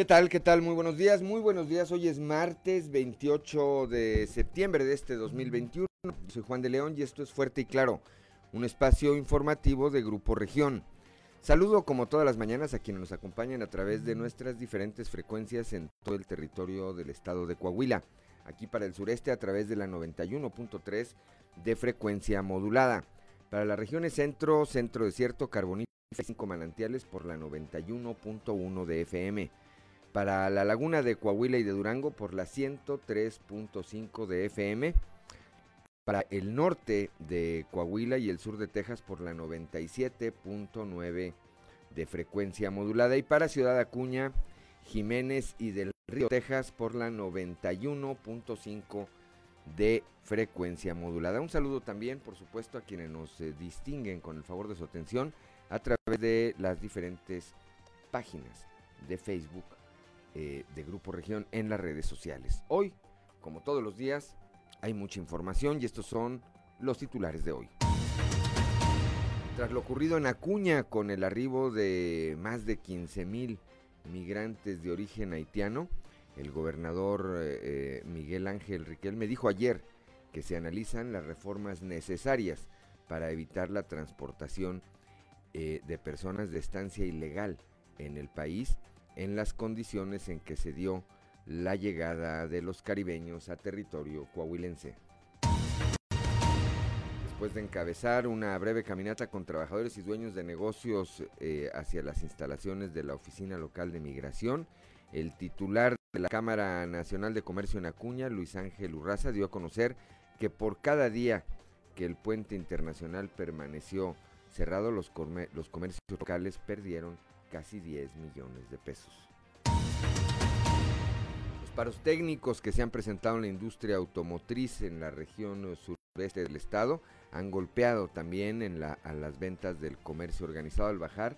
¿Qué tal? ¿Qué tal? Muy buenos días, muy buenos días. Hoy es martes 28 de septiembre de este 2021. Soy Juan de León y esto es Fuerte y Claro, un espacio informativo de Grupo Región. Saludo como todas las mañanas a quienes nos acompañan a través de nuestras diferentes frecuencias en todo el territorio del estado de Coahuila. Aquí para el sureste a través de la 91.3 de frecuencia modulada. Para las regiones centro, centro desierto, carbonífero y cinco manantiales por la 91.1 de FM para la laguna de Coahuila y de Durango por la 103.5 de FM, para el norte de Coahuila y el sur de Texas por la 97.9 de frecuencia modulada y para Ciudad Acuña, Jiménez y del Río Texas por la 91.5 de frecuencia modulada. Un saludo también, por supuesto, a quienes nos eh, distinguen con el favor de su atención a través de las diferentes páginas de Facebook eh, de Grupo Región en las redes sociales. Hoy, como todos los días, hay mucha información y estos son los titulares de hoy. Tras lo ocurrido en Acuña con el arribo de más de 15 mil migrantes de origen haitiano, el gobernador eh, eh, Miguel Ángel Riquelme dijo ayer que se analizan las reformas necesarias para evitar la transportación de personas de estancia ilegal en el país en las condiciones en que se dio la llegada de los caribeños a territorio coahuilense. Después de encabezar una breve caminata con trabajadores y dueños de negocios eh, hacia las instalaciones de la Oficina Local de Migración, el titular de la Cámara Nacional de Comercio en Acuña, Luis Ángel Urraza, dio a conocer que por cada día que el puente internacional permaneció cerrado, los, los comercios locales perdieron casi 10 millones de pesos. Los paros técnicos que se han presentado en la industria automotriz en la región sureste del estado han golpeado también en a las ventas del comercio organizado al bajar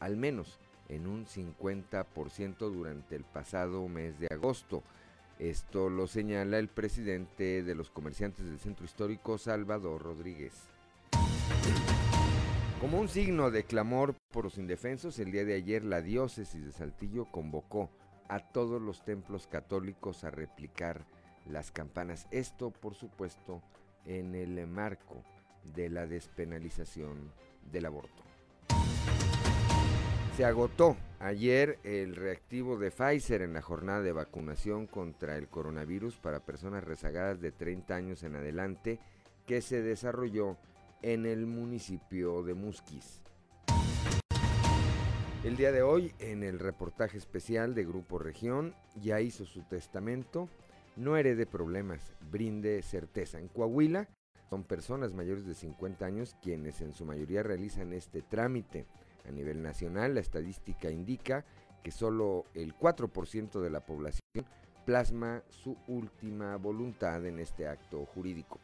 al menos en un 50% durante el pasado mes de agosto. Esto lo señala el presidente de los comerciantes del centro histórico, Salvador Rodríguez. Como un signo de clamor por los indefensos, el día de ayer la diócesis de Saltillo convocó a todos los templos católicos a replicar las campanas. Esto, por supuesto, en el marco de la despenalización del aborto. Se agotó ayer el reactivo de Pfizer en la jornada de vacunación contra el coronavirus para personas rezagadas de 30 años en adelante que se desarrolló en el municipio de Musquis. El día de hoy, en el reportaje especial de Grupo Región, ya hizo su testamento, no herede problemas, brinde certeza. En Coahuila son personas mayores de 50 años quienes en su mayoría realizan este trámite. A nivel nacional, la estadística indica que solo el 4% de la población plasma su última voluntad en este acto jurídico.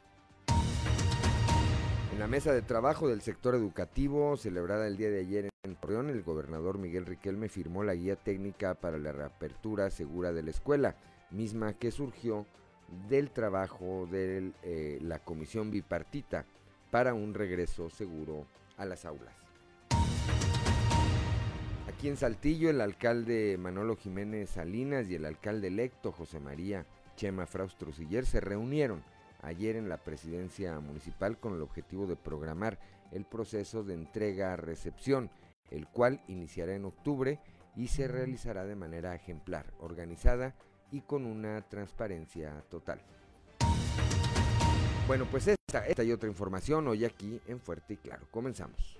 En la mesa de trabajo del sector educativo, celebrada el día de ayer en Torreón, el gobernador Miguel Riquelme firmó la guía técnica para la reapertura segura de la escuela, misma que surgió del trabajo de eh, la comisión bipartita para un regreso seguro a las aulas. Aquí en Saltillo, el alcalde Manolo Jiménez Salinas y el alcalde electo José María Chema Fraustro-Siller se reunieron ayer en la presidencia municipal con el objetivo de programar el proceso de entrega-recepción, el cual iniciará en octubre y se realizará de manera ejemplar, organizada y con una transparencia total. Bueno, pues esta, esta y otra información hoy aquí en Fuerte y Claro. Comenzamos.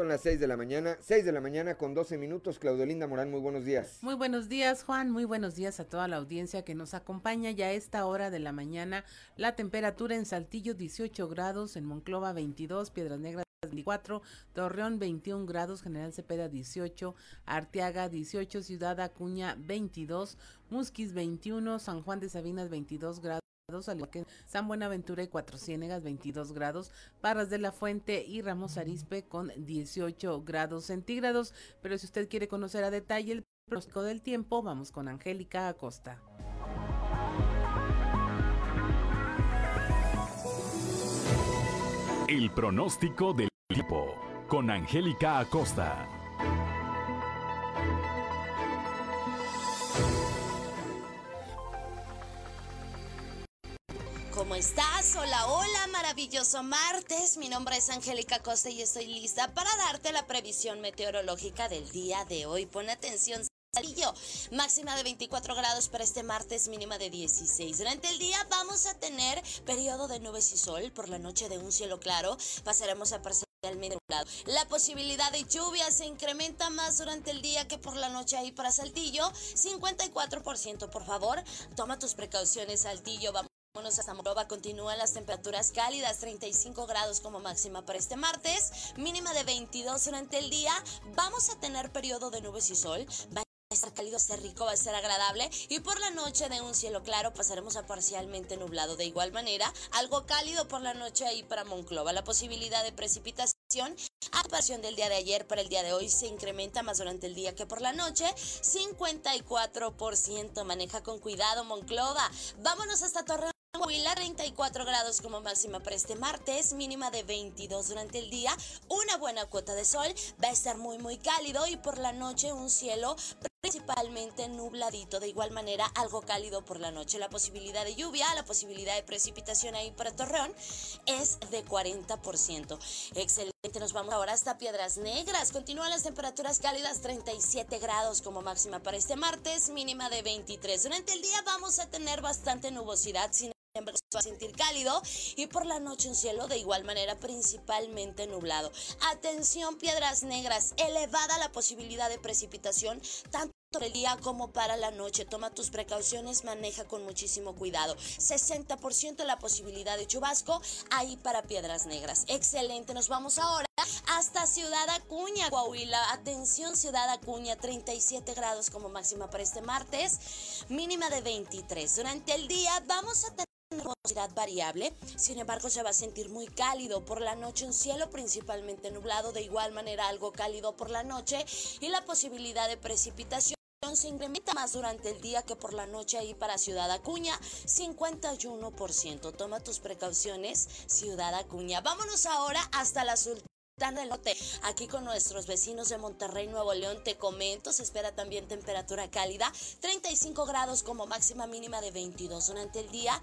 Son las 6 de la mañana, 6 de la mañana con 12 minutos. Claudio Linda Morán, muy buenos días. Muy buenos días, Juan. Muy buenos días a toda la audiencia que nos acompaña ya a esta hora de la mañana. La temperatura en Saltillo 18 grados, en Monclova 22, Piedras Negras 24, Torreón 21 grados, General Cepeda 18, Arteaga 18, Ciudad Acuña 22, Musquis 21, San Juan de Sabinas 22 grados San Buenaventura y Cuatro Ciénegas 22 grados, Parras de la Fuente y Ramos Arispe con 18 grados centígrados. Pero si usted quiere conocer a detalle el pronóstico del tiempo, vamos con Angélica Acosta. El pronóstico del tiempo con Angélica Acosta. ¿Cómo estás? Hola, hola, maravilloso martes. Mi nombre es Angélica Costa y estoy lista para darte la previsión meteorológica del día de hoy. Pon atención. Salillo, máxima de 24 grados para este martes, mínima de 16. Durante el día vamos a tener periodo de nubes y sol, por la noche de un cielo claro, pasaremos a parcialmente nublado. La posibilidad de lluvia se incrementa más durante el día que por la noche ahí para Saltillo, 54%, por favor. Toma tus precauciones, Saltillo. Vamos Vámonos hasta Morova, continúan las temperaturas cálidas, 35 grados como máxima para este martes, mínima de 22 durante el día. Vamos a tener periodo de nubes y sol. Va a estar cálido, va a ser rico, va a ser agradable. Y por la noche de un cielo claro pasaremos a parcialmente nublado. De igual manera, algo cálido por la noche ahí para Monclova. La posibilidad de precipitación a comparación del día de ayer para el día de hoy se incrementa más durante el día que por la noche. 54%. Maneja con cuidado Monclova. Vámonos hasta Torreón. Coahuila 34 grados como máxima para este martes, mínima de 22 durante el día, una buena cuota de sol, va a estar muy muy cálido y por la noche un cielo principalmente nubladito, de igual manera algo cálido por la noche. La posibilidad de lluvia, la posibilidad de precipitación ahí para Torreón es de 40%. Excelente, nos vamos ahora hasta Piedras Negras. Continúan las temperaturas cálidas, 37 grados como máxima para este martes, mínima de 23. Durante el día vamos a tener bastante nubosidad, embargo se va a sentir cálido y por la noche un cielo de igual manera principalmente nublado. Atención Piedras Negras, elevada la posibilidad de precipitación tanto para el día como para la noche. Toma tus precauciones, maneja con muchísimo cuidado. 60% la posibilidad de chubasco ahí para Piedras Negras. Excelente, nos vamos ahora hasta Ciudad Acuña, Coahuila. Atención Ciudad Acuña, 37 grados como máxima para este martes, mínima de 23. Durante el día vamos a tener nubosidad variable, sin embargo se va a sentir muy cálido por la noche, un cielo principalmente nublado, de igual manera algo cálido por la noche y la posibilidad de precipitación se incrementa más durante el día que por la noche ahí para Ciudad Acuña, 51%. Toma tus precauciones, Ciudad Acuña. Vámonos ahora hasta la Sultana del Norte. Aquí con nuestros vecinos de Monterrey, Nuevo León, te comento, se espera también temperatura cálida, 35 grados como máxima mínima de 22 durante el día.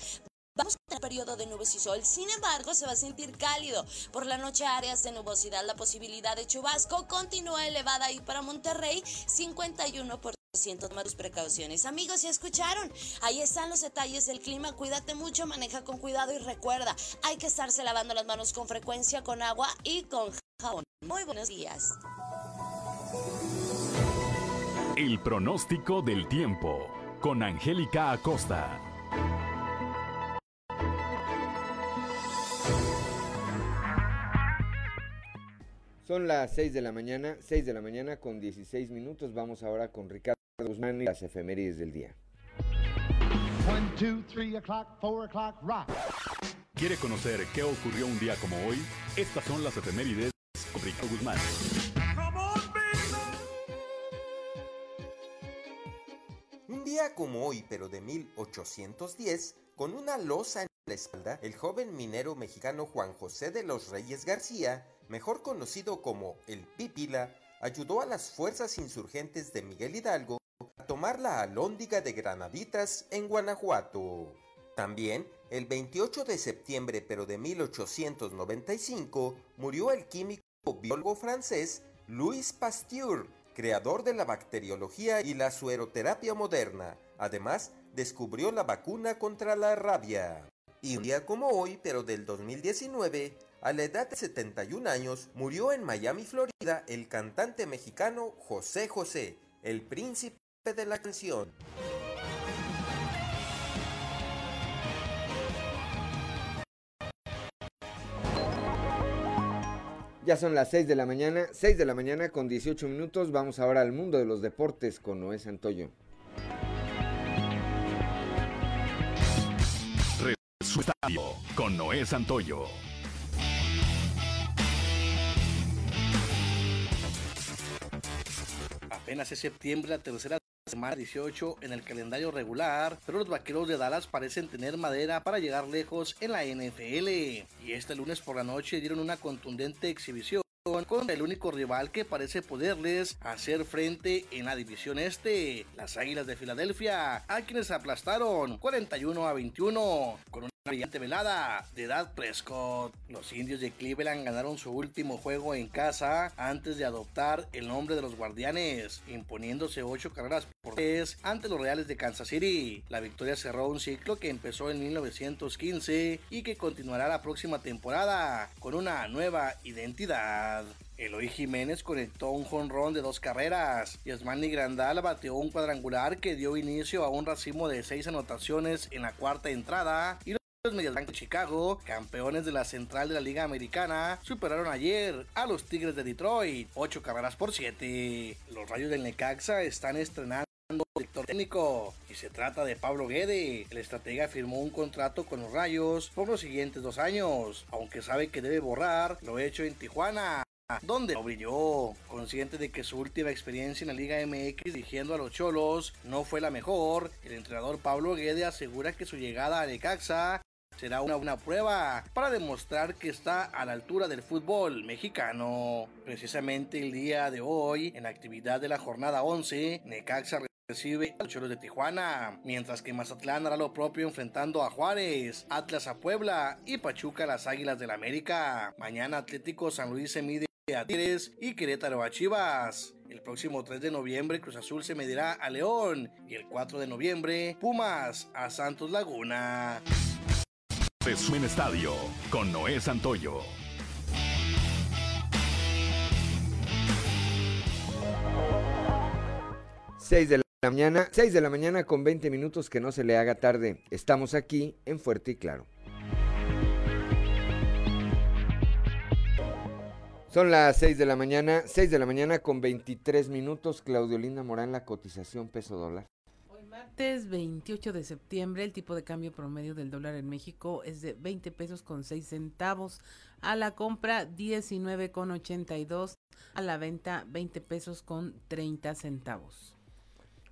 Vamos a tener periodo de nubes y sol, sin embargo se va a sentir cálido. Por la noche áreas de nubosidad, la posibilidad de chubasco continúa elevada ahí para Monterrey, 51%. Toma tus precauciones. Amigos, ¿ya escucharon? Ahí están los detalles del clima. Cuídate mucho, maneja con cuidado y recuerda, hay que estarse lavando las manos con frecuencia con agua y con jabón. Muy buenos días. El pronóstico del tiempo con Angélica Acosta. Son las 6 de la mañana, 6 de la mañana con 16 minutos. Vamos ahora con Ricardo Guzmán y las efemérides del día. One, two, three o'clock, four o'clock, rock. ¿Quiere conocer qué ocurrió un día como hoy? Estas son las efemérides con Ricardo Guzmán. Un día como hoy, pero de 1810, con una losa en la espalda, el joven minero mexicano Juan José de los Reyes García, mejor conocido como el Pípila, ayudó a las fuerzas insurgentes de Miguel Hidalgo a tomar la alhóndiga de Granaditas en Guanajuato. También, el 28 de septiembre pero de 1895, murió el químico biólogo francés Louis Pasteur, creador de la bacteriología y la sueroterapia moderna. Además, descubrió la vacuna contra la rabia. Y un día como hoy, pero del 2019, a la edad de 71 años, murió en Miami, Florida, el cantante mexicano José José, el príncipe de la canción. Ya son las 6 de la mañana, 6 de la mañana con 18 minutos. Vamos ahora al mundo de los deportes con Noé Santoyo. Su estadio con Noé Santoyo. Apenas es septiembre, la tercera semana 18 en el calendario regular, pero los vaqueros de Dallas parecen tener madera para llegar lejos en la NFL. Y este lunes por la noche dieron una contundente exhibición con el único rival que parece poderles hacer frente en la división este, las Águilas de Filadelfia, a quienes aplastaron 41 a 21 con una brillante velada de Dad Prescott. Los indios de Cleveland ganaron su último juego en casa antes de adoptar el nombre de los guardianes, imponiéndose 8 carreras por 3 ante los Reales de Kansas City. La victoria cerró un ciclo que empezó en 1915 y que continuará la próxima temporada con una nueva identidad. Eloy Jiménez conectó un jonrón de dos carreras y Grandal bateó un cuadrangular que dio inicio a un racimo de seis anotaciones en la cuarta entrada y los Medias Blancas de Chicago, campeones de la central de la Liga Americana, superaron ayer a los Tigres de Detroit, 8 carreras por 7. Los Rayos del Necaxa están estrenando director técnico y se trata de Pablo Guede. El estratega firmó un contrato con los Rayos por los siguientes dos años, aunque sabe que debe borrar lo hecho en Tijuana donde brilló, consciente de que su última experiencia en la Liga MX dirigiendo a los Cholos no fue la mejor, el entrenador Pablo Guede asegura que su llegada a Necaxa será una, una prueba para demostrar que está a la altura del fútbol mexicano. Precisamente el día de hoy, en la actividad de la jornada 11, Necaxa recibe a los Cholos de Tijuana, mientras que Mazatlán hará lo propio enfrentando a Juárez, Atlas a Puebla y Pachuca a las Águilas del la América. Mañana Atlético San Luis se mide a Tigres y Querétaro a Chivas. El próximo 3 de noviembre Cruz Azul se medirá a León y el 4 de noviembre Pumas a Santos Laguna. Resumen Estadio con Noé Santoyo. Seis de la mañana, 6 de la mañana con 20 minutos que no se le haga tarde. Estamos aquí en Fuerte y Claro. Son las 6 de la mañana, 6 de la mañana con 23 minutos. Claudio Linda Morán, la cotización peso dólar. Hoy martes 28 de septiembre, el tipo de cambio promedio del dólar en México es de 20 pesos con 6 centavos. A la compra 19 con 82. A la venta 20 pesos con 30 centavos.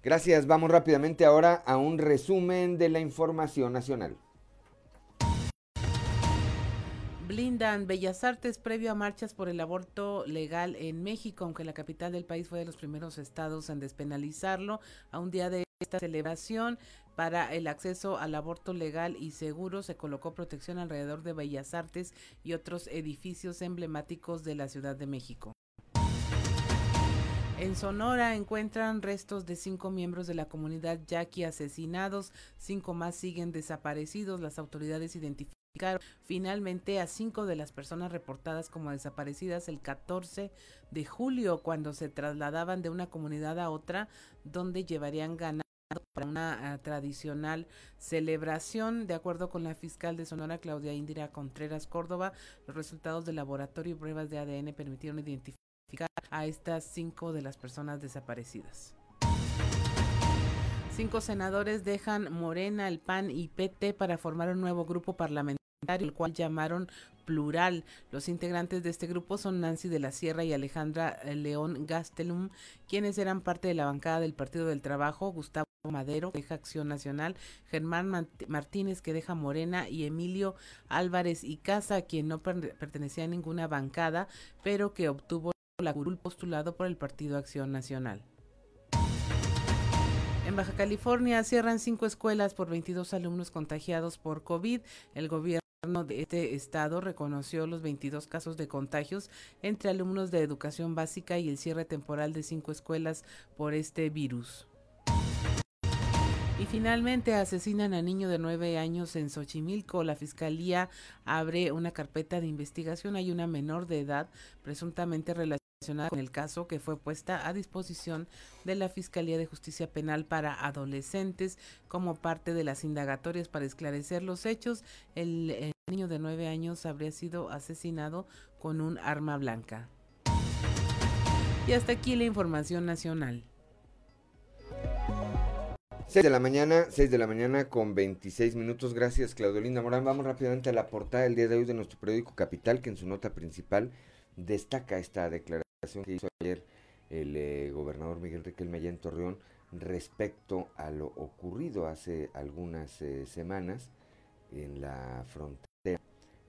Gracias, vamos rápidamente ahora a un resumen de la información nacional. Blindan Bellas Artes previo a marchas por el aborto legal en México, aunque la capital del país fue de los primeros estados en despenalizarlo. A un día de esta celebración para el acceso al aborto legal y seguro se colocó protección alrededor de Bellas Artes y otros edificios emblemáticos de la Ciudad de México. En Sonora encuentran restos de cinco miembros de la comunidad yaqui asesinados, cinco más siguen desaparecidos. Las autoridades identificaron finalmente a cinco de las personas reportadas como desaparecidas el 14 de julio cuando se trasladaban de una comunidad a otra donde llevarían ganado para una uh, tradicional celebración. De acuerdo con la fiscal de Sonora, Claudia Indira Contreras Córdoba, los resultados del laboratorio y pruebas de ADN permitieron identificar a estas cinco de las personas desaparecidas. Cinco senadores dejan Morena, el PAN y PT para formar un nuevo grupo parlamentario el cual llamaron plural. Los integrantes de este grupo son Nancy de la Sierra y Alejandra eh, León Gastelum, quienes eran parte de la bancada del Partido del Trabajo, Gustavo Madero, que deja Acción Nacional, Germán Martínez, que deja Morena, y Emilio Álvarez y Casa, quien no pertenecía a ninguna bancada, pero que obtuvo la curul postulado por el Partido Acción Nacional. En Baja California cierran cinco escuelas por 22 alumnos contagiados por COVID. El gobierno de este estado reconoció los 22 casos de contagios entre alumnos de educación básica y el cierre temporal de cinco escuelas por este virus. Y finalmente asesinan a niño de nueve años en Xochimilco. La fiscalía abre una carpeta de investigación. Hay una menor de edad presuntamente relacionada con el caso que fue puesta a disposición de la Fiscalía de Justicia Penal para Adolescentes como parte de las indagatorias para esclarecer los hechos. El, el niño de nueve años habría sido asesinado con un arma blanca. Y hasta aquí la información nacional. 6 de la mañana, 6 de la mañana con 26 minutos. Gracias, Claudio Linda Morán. Vamos rápidamente a la portada del día de hoy de nuestro periódico Capital, que en su nota principal destaca esta declaración que hizo ayer el eh, gobernador Miguel Riquelme allá en Torreón respecto a lo ocurrido hace algunas eh, semanas en la frontera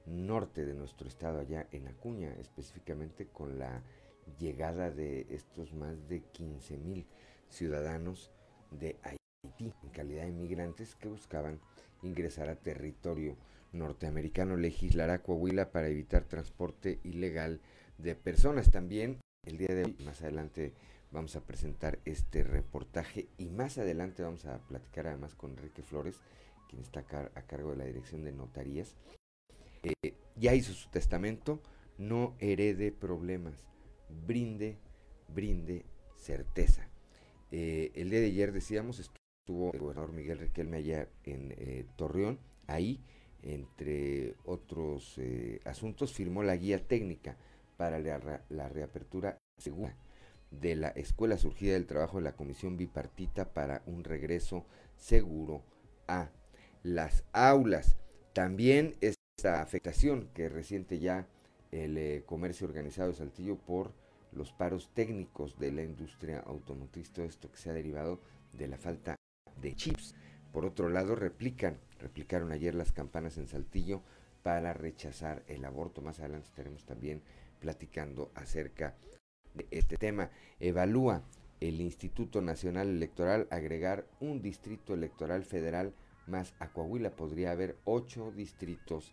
norte de nuestro estado, allá en Acuña, específicamente con la llegada de estos más de 15 mil ciudadanos de Haití en calidad de inmigrantes que buscaban ingresar a territorio norteamericano. Legislará Coahuila para evitar transporte ilegal de personas. También el día de hoy, más adelante vamos a presentar este reportaje y más adelante vamos a platicar además con Enrique Flores, quien está a, cargo de la dirección de notarías. Eh, ya hizo su testamento, no herede problemas, brinde, brinde certeza. Eh, el día de ayer decíamos, estuvo el gobernador Miguel Riquelme allá en eh, Torreón, ahí, entre otros asuntos, firmó la guía técnica para la, la reapertura segura de la escuela surgida del trabajo de la Comisión Bipartita para un regreso seguro a las aulas. También esta afectación que resiente ya el eh, comercio organizado de Saltillo por los paros técnicos de la industria automotriz, todo esto que se ha derivado de la falta de chips. Por otro lado, replican, replicaron ayer las campanas en Saltillo para rechazar el aborto. Más adelante estaremos también platicando acerca de este tema. Evalúa el Instituto Nacional Electoral agregar un distrito electoral federal más a Coahuila. Podría haber ocho distritos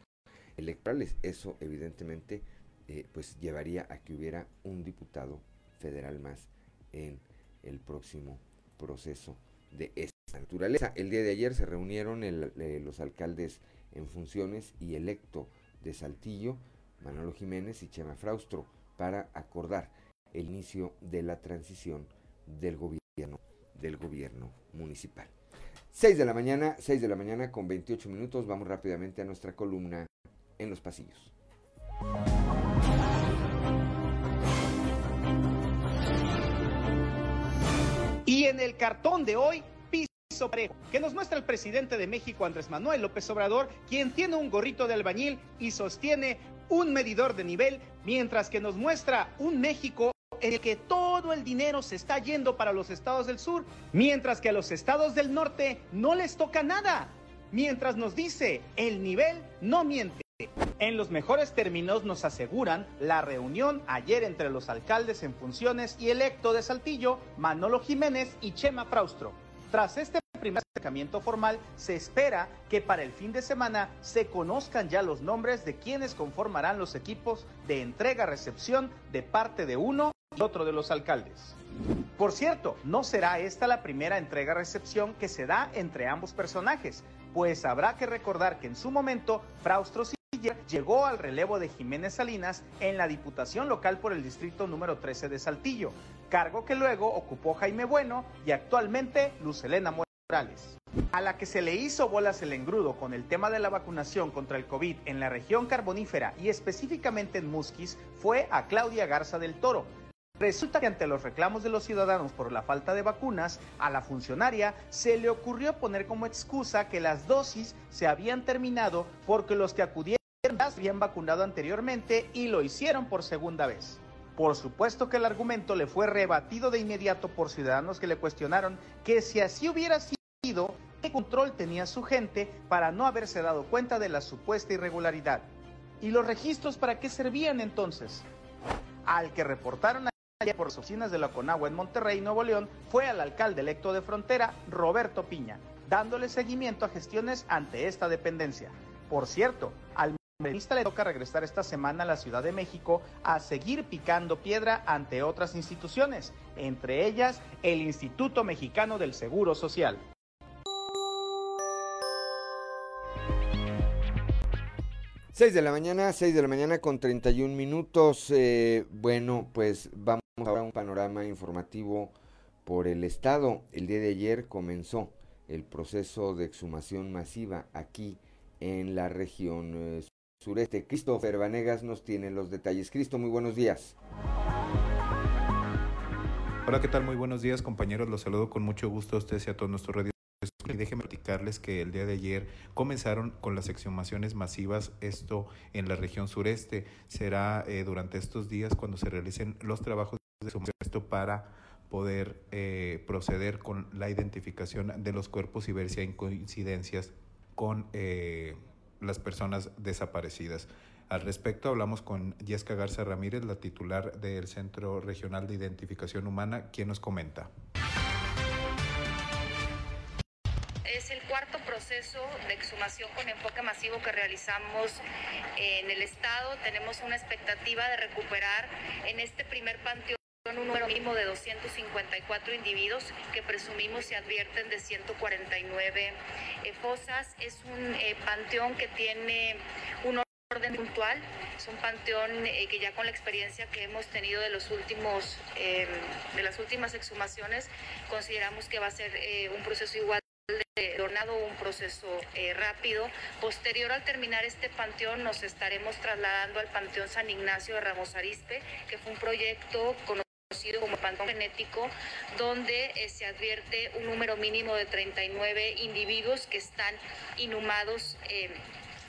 electorales. Eso evidentemente eh, pues llevaría a que hubiera un diputado federal más en el próximo proceso de esta naturaleza. El día de ayer se reunieron eh, los alcaldes en funciones y electo de Saltillo, Manolo Jiménez y Chema Fraustro, para acordar el inicio de la transición del gobierno, del gobierno municipal. 6 de la mañana, 6 de la mañana con 28 minutos, vamos rápidamente a nuestra columna en los pasillos. Y en el cartón de hoy, parejo, que nos muestra el presidente de México, Andrés Manuel López Obrador, quien tiene un gorrito de albañil y sostiene un medidor de nivel, mientras que nos muestra un México en el que todo el dinero se está yendo para los estados del sur, mientras que a los estados del norte no les toca nada. Mientras nos dice, el nivel no miente. En los mejores términos nos aseguran la reunión ayer entre los alcaldes en funciones y electo de Saltillo, Manolo Jiménez y Chema Fraustro. Tras este primer acercamiento formal, se espera que para el fin de semana se conozcan ya los nombres de quienes conformarán los equipos de entrega-recepción de parte de uno y otro de los alcaldes. Por cierto, no será esta la primera entrega-recepción que se da entre ambos personajes, pues habrá que recordar que en su momento Fraustro llegó al relevo de Jiménez Salinas en la Diputación Local por el Distrito número 13 de Saltillo, cargo que luego ocupó Jaime Bueno y actualmente Luz Elena A la que se le hizo bolas el engrudo con el tema de la vacunación contra el COVID en la región carbonífera y específicamente en Musquis fue a Claudia Garza del Toro, Resulta que ante los reclamos de los ciudadanos por la falta de vacunas, a la funcionaria se le ocurrió poner como excusa que las dosis se habían terminado porque los que acudieron ya se habían vacunado anteriormente y lo hicieron por segunda vez. Por supuesto que el argumento le fue rebatido de inmediato por ciudadanos que le cuestionaron que si así hubiera sido, ¿qué control tenía su gente para no haberse dado cuenta de la supuesta irregularidad? ¿Y los registros para qué servían entonces? Al que reportaron por las oficinas de la Conagua en Monterrey, Nuevo León, fue al alcalde electo de Frontera, Roberto Piña, dándole seguimiento a gestiones ante esta dependencia. Por cierto, al ministro le toca regresar esta semana a la Ciudad de México a seguir picando piedra ante otras instituciones, entre ellas el Instituto Mexicano del Seguro Social. 6 de la mañana, 6 de la mañana con 31 minutos. Eh, bueno, pues vamos ahora a un panorama informativo por el Estado. El día de ayer comenzó el proceso de exhumación masiva aquí en la región eh, sureste. Christopher Vanegas nos tiene los detalles. Cristo, muy buenos días. Hola, ¿qué tal? Muy buenos días, compañeros. Los saludo con mucho gusto a ustedes y a todos nuestros radios. Y déjenme platicarles que el día de ayer comenzaron con las exhumaciones masivas, esto en la región sureste. Será eh, durante estos días cuando se realicen los trabajos de exhumación esto para poder eh, proceder con la identificación de los cuerpos y ver si hay coincidencias con eh, las personas desaparecidas. Al respecto hablamos con Yesca Garza Ramírez, la titular del Centro Regional de Identificación Humana, quien nos comenta. Proceso de exhumación con enfoque masivo que realizamos en el estado. Tenemos una expectativa de recuperar en este primer panteón un número mínimo de 254 individuos que presumimos se advierten de 149 eh, fosas. Es un eh, panteón que tiene un orden puntual, es un panteón eh, que ya con la experiencia que hemos tenido de los últimos de las últimas exhumaciones consideramos que va a ser un proceso igual de ordenado, un proceso rápido. Posterior al terminar este panteón nos estaremos trasladando al Panteón San Ignacio de Ramos Arispe, que fue un proyecto con como panteón genético, donde eh, se advierte un número mínimo de 39 individuos que están inhumados eh,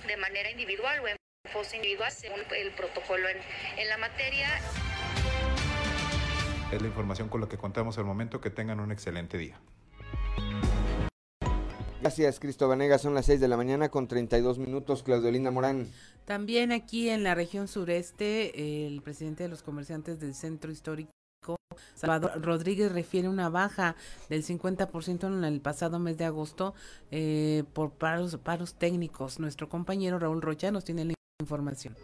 de manera individual o en fosa individual, según el protocolo en, en la materia. Es la información con la que contamos al momento. Que tengan un excelente día. Gracias, Cristo Vanega. Son las 6 de la mañana con 32 minutos. Claudio Linda Morán. También aquí en la región sureste, el presidente de los comerciantes del centro histórico Salvador Rodríguez refiere una baja del 50% en el pasado mes de agosto eh, por paros, paros técnicos. Nuestro compañero Raúl Rocha nos tiene la información.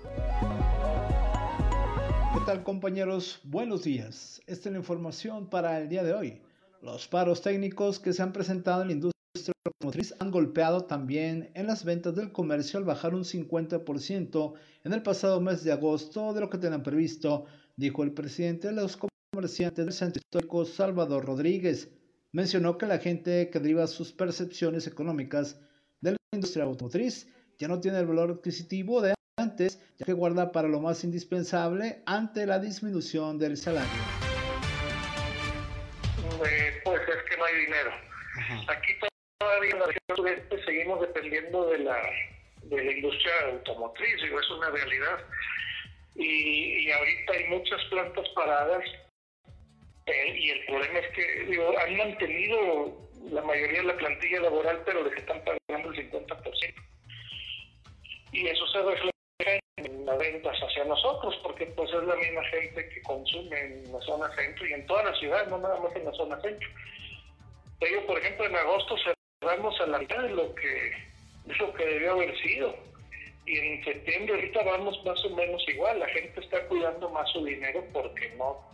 ¿Qué tal compañeros? Buenos días. Esta es la información para el día de hoy. Los paros técnicos que se han presentado en la industria automotriz han golpeado también en las ventas del comercio al bajar un 50% en el pasado mes de agosto de lo que tenían previsto, dijo el presidente de los comerciante del centro histórico Salvador Rodríguez mencionó que la gente que deriva sus percepciones económicas de la industria automotriz ya no tiene el valor adquisitivo de antes, ya que guarda para lo más indispensable ante la disminución del salario. Eh, pues es que no hay dinero. Aquí todavía en la región seguimos dependiendo de la, de la industria automotriz, digo, es una realidad. Y, ahorita hay muchas plantas paradas y el problema es que digo, han mantenido la mayoría de la plantilla laboral, pero les están pagando el 50%. Y eso se refleja en las ventas hacia nosotros, porque pues es la misma gente que consume en la zona centro y en toda la ciudad, no nada más en la zona centro. Pero, por ejemplo, en agosto cerramos a la mitad de lo que, de lo que debió haber sido. Y en septiembre ahorita vamos más o menos igual. La gente está cuidando más su dinero porque no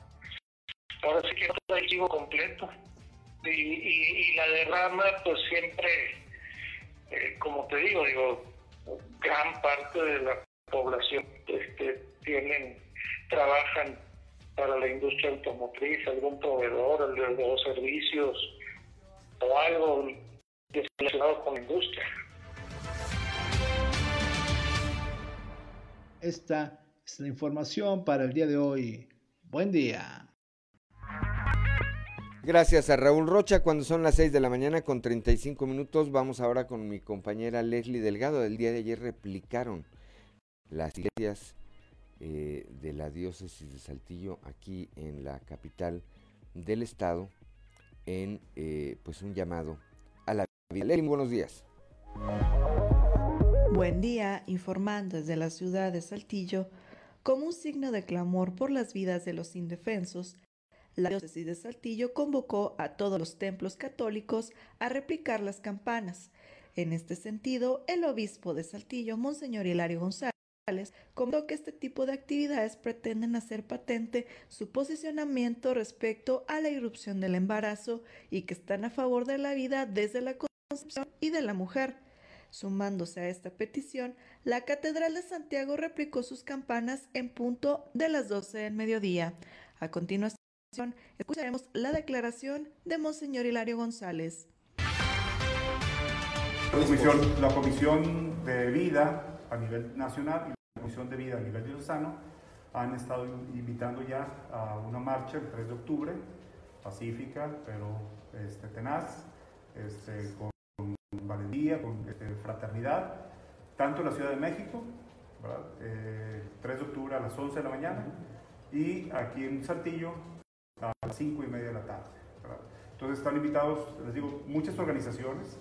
ahora sí que no hay completo. Y, y, la derrama, pues siempre, eh, como te digo, digo, gran parte de la población este, tienen, trabajan para la industria automotriz, algún proveedor los servicios o algo relacionado con la industria. Esta es la información para el día de hoy. Buen día. Gracias a Raúl Rocha. Cuando son las 6 de la mañana con 35 minutos, vamos ahora con mi compañera Leslie Delgado. El día de ayer replicaron las iglesias eh, de la diócesis de Saltillo aquí en la capital del estado en eh, pues un llamado buenos días. Buen día, informando desde la ciudad de Saltillo, como un signo de clamor por las vidas de los indefensos, la diócesis de Saltillo convocó a todos los templos católicos a replicar las campanas. En este sentido, el obispo de Saltillo, Monseñor Hilario González, comentó que este tipo de actividades pretenden hacer patente su posicionamiento respecto a la irrupción del embarazo y que están a favor de la vida desde la y de la mujer. Sumándose a esta petición, la Catedral de Santiago replicó sus campanas en punto de las 12 del mediodía. A continuación, escucharemos la declaración de Monseñor Hilario González. La comisión, de vida a nivel nacional y la Comisión de Vida a nivel diocesano han estado invitando ya a una marcha el 3 de octubre, pacífica, pero este, tenaz, este, con, valentía, con este, fraternidad, tanto en la Ciudad de México, eh, 3 de octubre a las 11 de la mañana, y aquí en Saltillo a las 5 y media de la tarde. Entonces están invitados, les digo, muchas organizaciones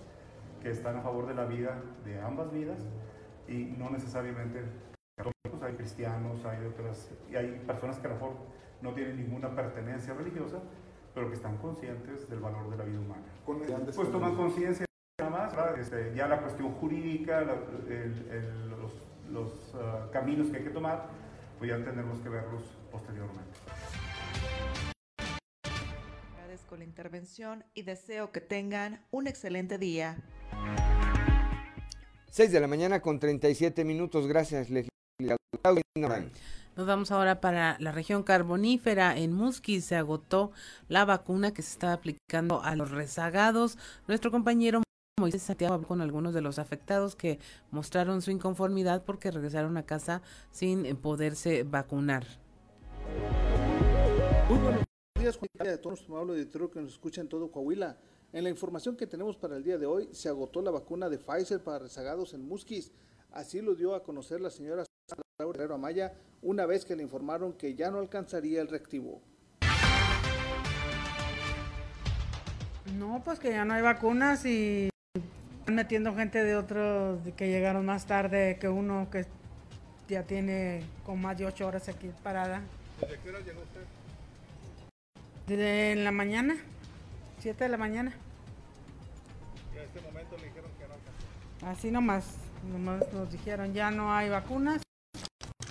que están a favor de la vida de ambas vidas y no necesariamente católicos, hay cristianos, hay otras, y hay personas que a lo mejor no tienen ninguna pertenencia religiosa, pero que están conscientes del valor de la vida humana. pues toman conciencia este, ya la cuestión jurídica, los, los uh, caminos que hay que tomar, pues ya tendremos que verlos posteriormente. Agradezco la intervención y deseo que tengan un excelente día. 6 de la mañana con 37 minutos. Gracias, Nos vamos ahora para la región carbonífera. En Musquis se agotó la vacuna que se está aplicando a los rezagados. Nuestro compañero Moisés Santiago habló con algunos de los afectados que mostraron su inconformidad porque regresaron a casa sin poderse vacunar. Muy buenos días, de todos amable auditorio que nos escucha en todo Coahuila. En la información que tenemos para el día de hoy, se agotó la vacuna de Pfizer para rezagados en Musquis. Así lo dio a conocer la señora Laura Herrero Amaya una vez que le informaron que ya no alcanzaría el reactivo. No, pues que ya no hay vacunas y metiendo gente de otros que llegaron más tarde que uno que ya tiene con más de ocho horas aquí parada. ¿Desde qué hora llegó usted? Desde la mañana, siete de la mañana. Y en este momento le dijeron que no Así nomás, nomás nos dijeron ya no hay vacunas.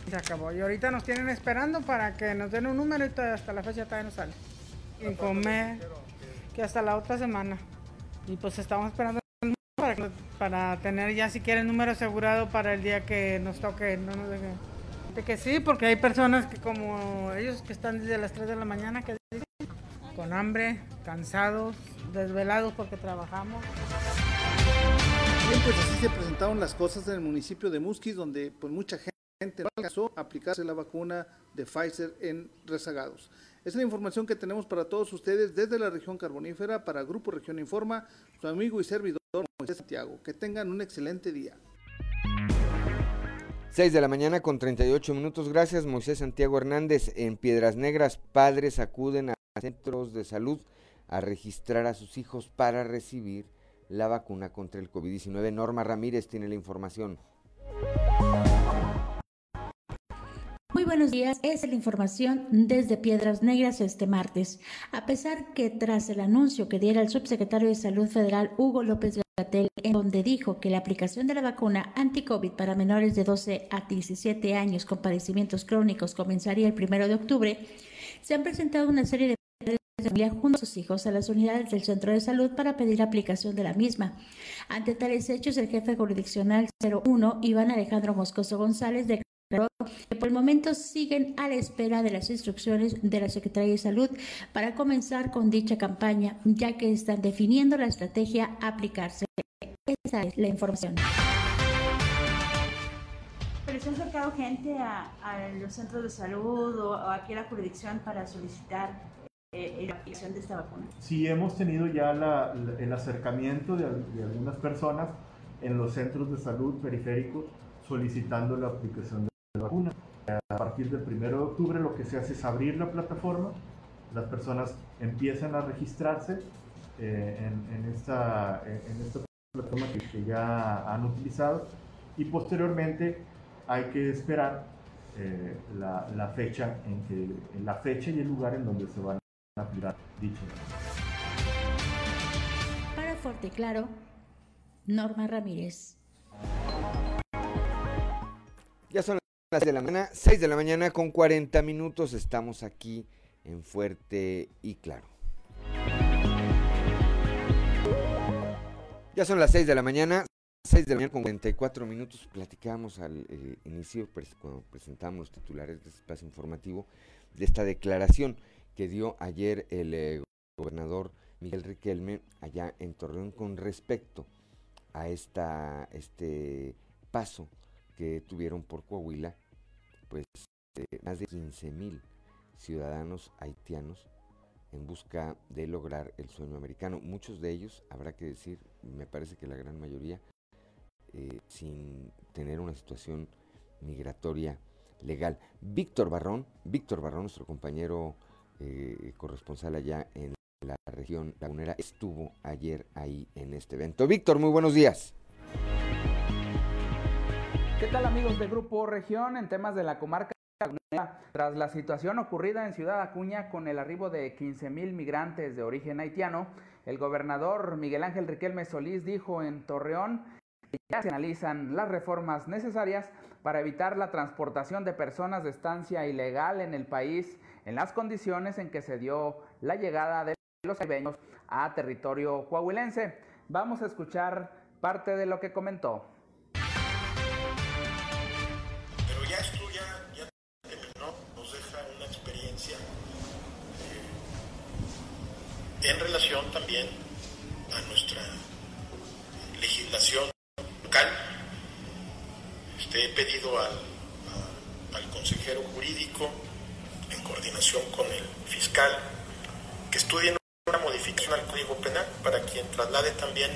Se acabó. Y ahorita nos tienen esperando para que nos den un número y hasta la fecha todavía no sale. Y comer, que hasta la otra semana. Y pues estamos esperando para, tener ya si quieren número asegurado para el día que nos toque. No nos deje. De que sí, porque hay personas que como ellos que están desde las 3 de la mañana, que con hambre, cansados, desvelados porque trabajamos. Bien, pues así se presentaron las cosas en el municipio de Musquis, donde pues mucha gente no alcanzó a aplicarse la vacuna de Pfizer en rezagados. Es la información que tenemos para todos ustedes desde la región carbonífera para Grupo Región Informa, su amigo y servidor Moisés Santiago. Que tengan un excelente día. 6 de la mañana con 38 minutos. Gracias, Moisés Santiago Hernández. En Piedras Negras, padres acuden a centros de salud a registrar a sus hijos para recibir la vacuna contra el COVID-19. Norma Ramírez tiene la información. Muy buenos días, es la información desde Piedras Negras este martes. A pesar que tras el anuncio que diera el subsecretario de Salud Federal Hugo López en donde dijo que la aplicación de la vacuna anti-COVID para menores de 12 a 17 años con padecimientos crónicos comenzaría el primero de octubre, se han presentado una serie de familia junto a sus hijos a las unidades del centro de salud para pedir aplicación de la misma. Ante tales hechos, el jefe jurisdiccional 01, Iván Alejandro Moscoso González, de que por el momento siguen a la espera de las instrucciones de la Secretaría de Salud para comenzar con dicha campaña, ya que están definiendo la estrategia a aplicarse. Esa es la información. ¿Pero se ha acercado gente a, los centros de salud o, aquí a la jurisdicción para solicitar eh, la aplicación de esta vacuna? Sí, hemos tenido ya el acercamiento de, de algunas personas en los centros de salud periféricos solicitando la aplicación de vacuna. A partir del 1 de octubre lo que se hace es abrir la plataforma, las personas empiezan a registrarse eh, en, esta, en esta plataforma que, ya han utilizado y posteriormente hay que esperar eh, la, la, fecha en que la fecha y el lugar en donde se van a aplicar dicho. Para Fuerte y Claro, Norma Ramírez. Ya son de la mañana, 6 de la mañana con 40 minutos. Estamos aquí en Fuerte y Claro. Ya son las 6 de la mañana, 6 de la mañana con 44 minutos. Platicábamos al eh, inicio, cuando presentamos los titulares de este espacio informativo, de esta declaración que dio ayer el eh, gobernador Miguel Riquelme allá en Torreón con respecto a esta, este paso que tuvieron por Coahuila, pues eh, más de 15 mil ciudadanos haitianos en busca de lograr el sueño americano. Muchos de ellos, habrá que decir, me parece que la gran mayoría, eh, sin tener una situación migratoria legal. Víctor Barrón, Víctor Barrón, nuestro compañero eh, corresponsal allá en la región lagunera, estuvo ayer ahí en este evento. Víctor, muy buenos días. ¿Qué tal amigos de Grupo Región en temas de la comarca? Tras la situación ocurrida en Ciudad Acuña con el arribo de 15 mil migrantes de origen haitiano, el gobernador Miguel Ángel Riquelme Solís dijo en Torreón que ya se analizan las reformas necesarias para evitar la transportación de personas de estancia ilegal en el país en las condiciones en que se dio la llegada de los caribeños a territorio coahuilense. Vamos a escuchar parte de lo que comentó. En relación también a nuestra legislación local. Este, he pedido al, al consejero jurídico, en coordinación con el fiscal, que estudien una modificación al Código Penal para quien traslade también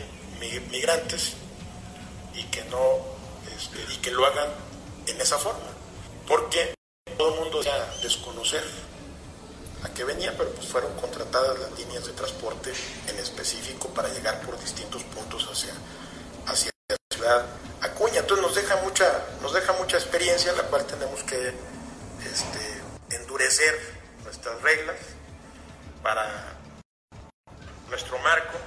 migrantes y que no este, y que lo hagan en esa forma, porque todo el mundo ya desconocer a qué venía, pero pues fueron contratadas las líneas de transporte en específico para llegar por distintos puntos hacia, hacia la ciudad Acuña. Entonces nos deja mucha, nos deja mucha experiencia, la cual tenemos que este, endurecer nuestras reglas para nuestro marco,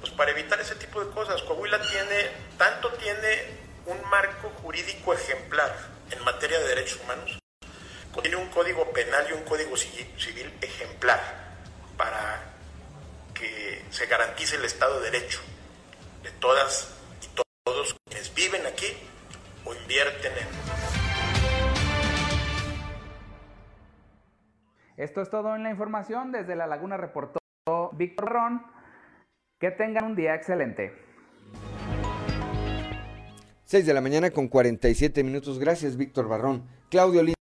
pues para evitar ese tipo de cosas. Coahuila tiene, tanto tiene un marco jurídico ejemplar en materia de derechos humanos, tiene un código penal y un código civil ejemplar para que se garantice el Estado de Derecho de todas y todos quienes viven aquí o invierten en... Esto es todo en la información. Desde La Laguna reportó Víctor Ron. Que tengan un día excelente. 6 de la mañana con 47 minutos. Gracias, Víctor Barrón. Claudio Lima.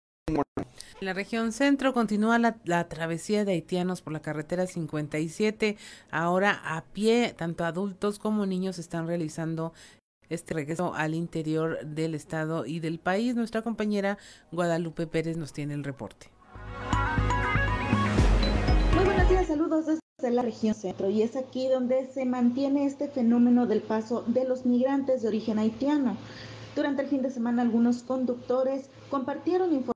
En la región centro continúa la, la, travesía de haitianos por la carretera 57. Ahora a pie, tanto adultos como niños están realizando este regreso al interior del estado y del país. Nuestra compañera Guadalupe Pérez nos tiene el reporte. Muy buenos días, saludos desde la región centro y es aquí donde se mantiene este fenómeno del paso de los migrantes de origen haitiano. Durante el fin de semana algunos conductores compartieron información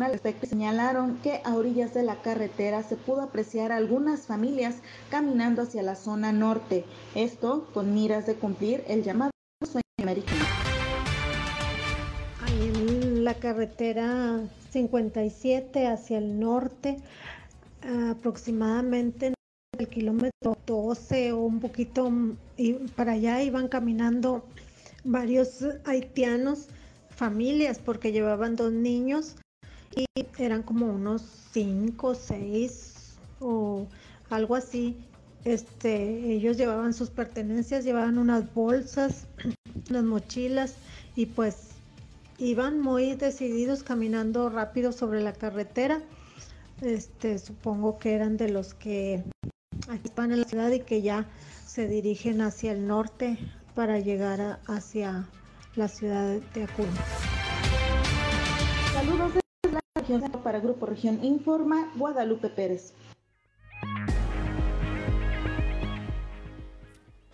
al respecto señalaron que a orillas de la carretera se pudo apreciar algunas familias caminando hacia la zona norte, esto con miras de cumplir el llamado sueño americano. En la carretera 57 hacia el norte, aproximadamente en el kilómetro 12 o un poquito y para allá iban caminando varios haitianos, familias, porque llevaban dos niños y eran como unos cinco, seis o algo así. Este, ellos llevaban sus pertenencias, llevaban unas bolsas, unas mochilas y pues iban muy decididos caminando rápido sobre la carretera. Este, supongo que eran de los que aquí van en la ciudad y que ya se dirigen hacia el norte para llegar hacia la ciudad de Acuña. Saludos para Grupo Región Informa, Guadalupe Pérez.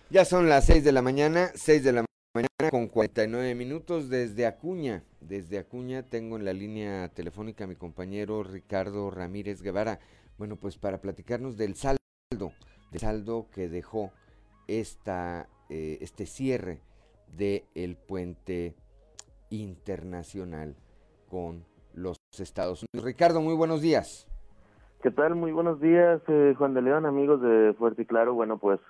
Ya son las 6 de la mañana, 6 de la mañana con 49 minutos desde Acuña. Desde Acuña tengo en la línea telefónica a mi compañero Ricardo Ramírez Guevara. Bueno, pues para platicarnos del saldo, del saldo que dejó esta, eh, este cierre del el puente internacional con los Estados Unidos. Ricardo, muy buenos días. ¿Qué tal? Muy buenos días, eh, Juan de León, amigos de Fuerte y Claro. Bueno, pues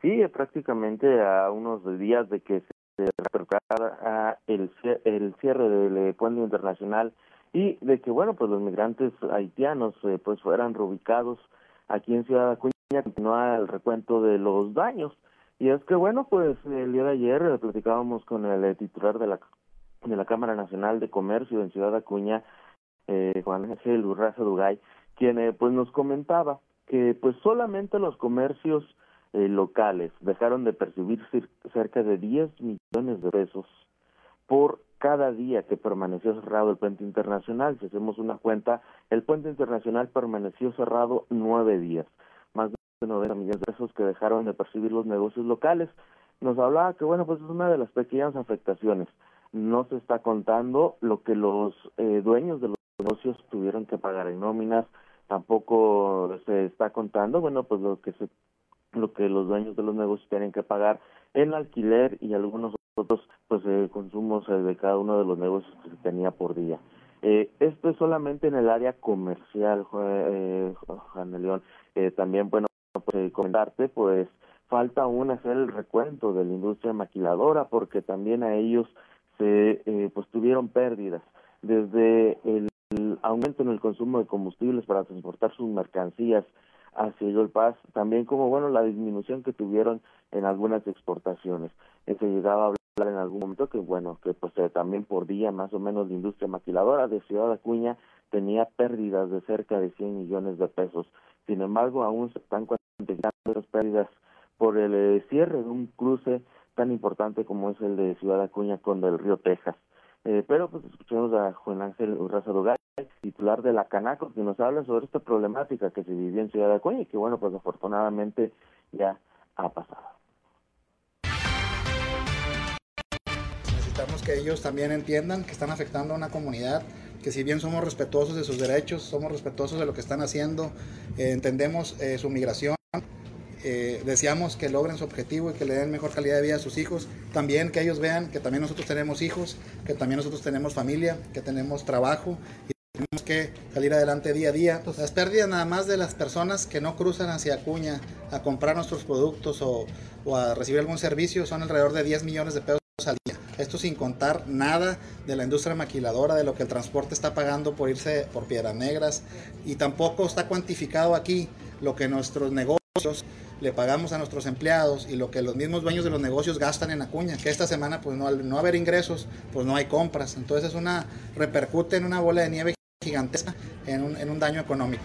sí, prácticamente a unos días de que se repercutiera el, el cierre del eh, puente internacional y de que, bueno, pues los migrantes haitianos eh, pues fueran reubicados aquí en Ciudad Acuña, continúa el recuento de los daños. Y es que, bueno, pues el día de ayer platicábamos con el titular de la de la Cámara Nacional de Comercio en Ciudad Acuña, eh, Juan Ángel Urraza Dugay, quien eh, pues nos comentaba que pues solamente los comercios eh, locales dejaron de percibir cerca de 10 millones de pesos por cada día que permaneció cerrado el puente internacional. Si hacemos una cuenta, el puente internacional permaneció cerrado nueve días, más de 90 millones de pesos que dejaron de percibir los negocios locales. Nos hablaba que, bueno, pues es una de las pequeñas afectaciones. No se está contando lo que los eh, dueños de los negocios tuvieron que pagar en nóminas, tampoco se está contando, bueno, pues lo que se lo que los dueños de los negocios tienen que pagar en alquiler y algunos otros pues eh, consumos eh, de cada uno de los negocios que se tenía por día. Eh, esto es solamente en el área comercial, eh, Juan León. Eh, también, bueno, pues comentarte, pues falta aún hacer el recuento de la industria maquiladora porque también a ellos se eh, pues tuvieron pérdidas desde el, el aumento en el consumo de combustibles para transportar sus mercancías hacia Paz, también como bueno la disminución que tuvieron en algunas exportaciones. Se llegaba a hablar en algún momento que bueno, que pues eh, también por día más o menos la industria maquiladora de Ciudad Acuña tenía pérdidas de cerca de 100 millones de pesos. Sin embargo, aún se están cuantificando esas pérdidas por el eh, cierre de un cruce tan importante como es el de Ciudad Acuña con el río Texas. Eh, pero pues escuchemos a Juan Ángel Urraza titular de la Canaco, que nos habla sobre esta problemática que se vivió en Ciudad Acuña y que bueno, pues afortunadamente ya ha pasado. Necesitamos que ellos también entiendan que están afectando a una comunidad que si bien somos respetuosos de sus derechos, somos respetuosos de lo que están haciendo, eh, entendemos eh, su migración, eh, deseamos que logren su objetivo y que le den mejor calidad de vida a sus hijos. También que ellos vean que también nosotros tenemos hijos, que también nosotros tenemos familia, que tenemos trabajo y tenemos que salir adelante día a día. Las pérdidas nada más de las personas que no cruzan hacia Acuña a comprar nuestros productos o, o a recibir algún servicio son alrededor de 10 millones de pesos al día. Esto sin contar nada de la industria maquiladora, de lo que el transporte está pagando por irse por Piedras Negras y tampoco está cuantificado aquí lo que nuestros negocios le pagamos a nuestros empleados y lo que los mismos dueños de los negocios gastan en Acuña, que esta semana pues no al no haber ingresos, pues no hay compras, entonces es una repercute en una bola de nieve gigantesca en un, en un daño económico.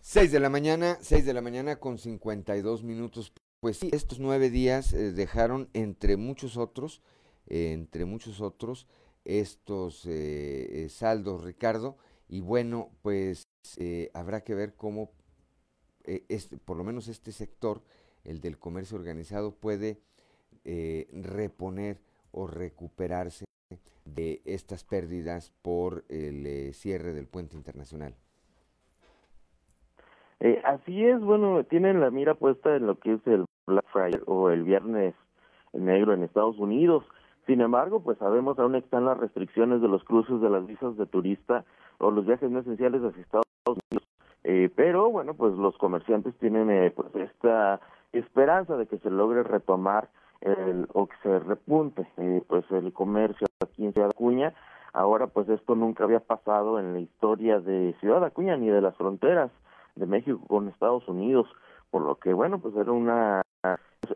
6 de la mañana, 6 de la mañana con 52 minutos. Pues sí, estos nueve días eh, dejaron entre muchos otros, eh, entre muchos otros, estos eh, saldos, Ricardo, y bueno, pues eh, habrá que ver cómo, eh, este, por lo menos este sector, el del comercio organizado, puede eh, reponer o recuperarse de estas pérdidas por el cierre del puente internacional. así es, bueno, tienen la mira puesta en lo que es el Black Friday o el Viernes Negro en Estados Unidos. Sin embargo, pues sabemos aún están las restricciones de los cruces de las visas de turista o los viajes no esenciales hacia Estados Unidos. Eh, pero bueno, pues los comerciantes tienen eh, pues esta esperanza de que se logre retomar el, o que se repunte eh, pues el comercio aquí en Ciudad Acuña. Ahora pues esto nunca había pasado en la historia de Ciudad Acuña ni de las fronteras de México con Estados Unidos, por lo que bueno, pues era una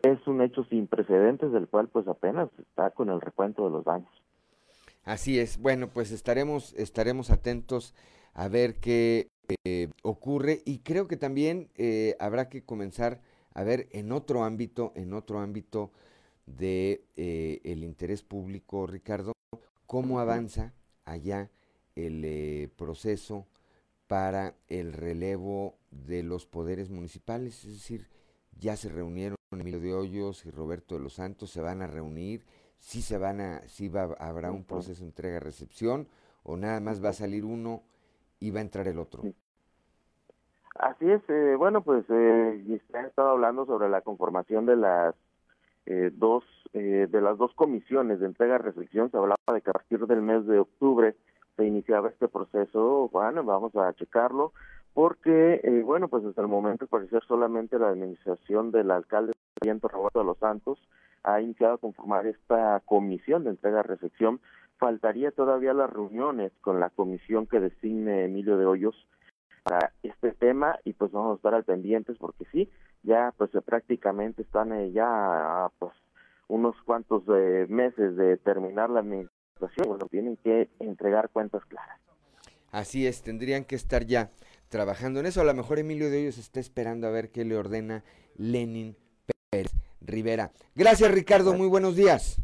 es un hecho sin precedentes del cual pues apenas está con el recuento de los daños. Así es. Bueno, pues estaremos estaremos atentos a ver qué eh, ocurre y creo que también eh, habrá que comenzar a ver en otro ámbito, en otro ámbito de eh, el interés público, Ricardo, cómo avanza allá el eh, proceso para el relevo de los poderes municipales, es decir, ya se reunieron Emilio de Hoyos y Roberto de los Santos, se van a reunir, si se van a, si va, habrá un proceso de entrega-recepción o nada más va a salir uno y va a entrar el otro. Así es, eh, bueno, pues eh, se ha estado hablando sobre la conformación de las eh, dos eh, de las dos comisiones de entrega-recepción. Se hablaba de que a partir del mes de octubre se iniciaba este proceso. Bueno, vamos a checarlo porque, eh, bueno, pues hasta el momento parecer solamente la administración del alcalde Roberto de los Santos ha iniciado a conformar esta comisión de entrega-recepción. Faltaría todavía las reuniones con la comisión que designe Emilio de Hoyos para este tema y pues vamos a estar al pendientes porque sí, ya pues prácticamente están eh, ya pues unos cuantos eh, meses de terminar la administración, bueno, tienen que entregar cuentas claras. Así es, tendrían que estar ya trabajando en eso. A lo mejor Emilio de ellos está esperando a ver qué le ordena Lenin Pérez Rivera. Gracias Ricardo, muy buenos días.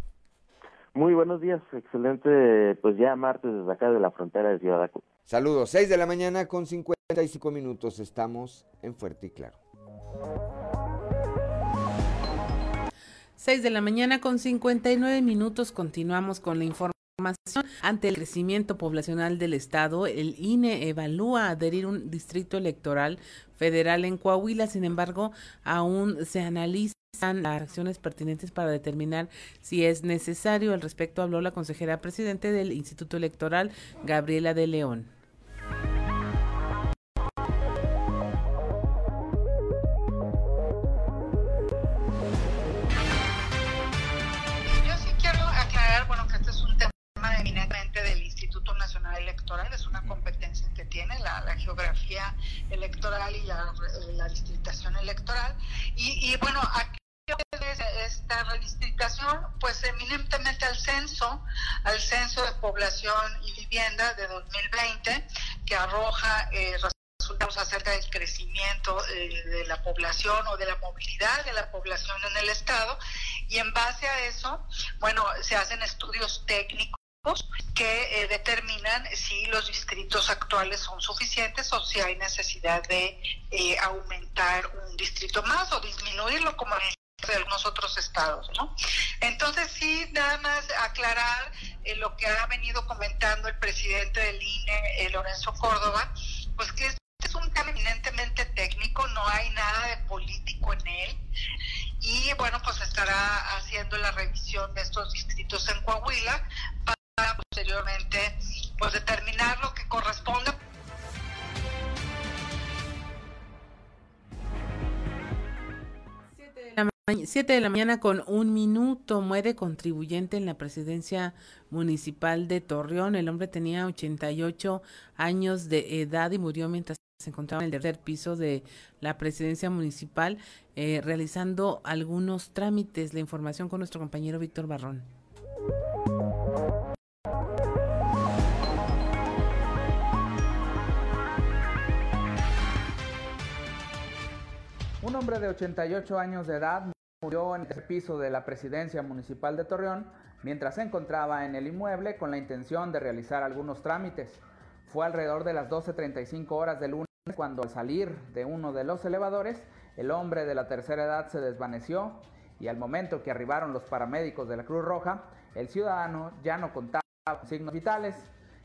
Muy buenos días, excelente, pues ya martes desde acá de la frontera de Ciudad Acuña. Saludos, 6 de la mañana con 55 minutos, estamos en Fuerte y Claro. 6 de la mañana con 59 minutos, continuamos con la información. Ante el crecimiento poblacional del Estado, el INE evalúa adherir un distrito electoral federal en Coahuila, sin embargo, aún se analiza las acciones pertinentes para determinar si es necesario. Al respecto habló la consejera presidente del Instituto Electoral, Gabriela de León. Yo sí quiero aclarar, bueno, que este es un tema eminentemente del Instituto Nacional Electoral, es una competencia que tiene la, geografía electoral y la, la distritación electoral. Y, y bueno, aquí esta redistribución pues eminentemente al censo, al censo de población y vivienda de 2020 que arroja eh, resultados acerca del crecimiento eh, de la población o de la movilidad de la población en el estado. Y en base a eso, bueno, se hacen estudios técnicos que eh, determinan si los distritos actuales son suficientes o si hay necesidad de eh, aumentar un distrito más o disminuirlo como en de algunos otros estados, ¿no? Entonces sí, nada más aclarar eh, lo que ha venido comentando el presidente del INE, eh, Lorenzo Córdoba, pues que es un tema eminentemente técnico, no hay nada de político en él y bueno, pues estará haciendo la revisión de estos distritos en Coahuila para posteriormente pues determinar lo que corresponda 7 de la mañana con un minuto muere contribuyente en la presidencia municipal de Torreón. El hombre tenía 88 años de edad y murió mientras se encontraba en el tercer piso de la presidencia municipal eh, realizando algunos trámites. La información con nuestro compañero Víctor Barrón. Un hombre de 88 años de edad murió en el piso de la presidencia municipal de Torreón mientras se encontraba en el inmueble con la intención de realizar algunos trámites. Fue alrededor de las 12.35 horas del lunes cuando al salir de uno de los elevadores, el hombre de la tercera edad se desvaneció y al momento que arribaron los paramédicos de la Cruz Roja, el ciudadano ya no contaba con signos vitales.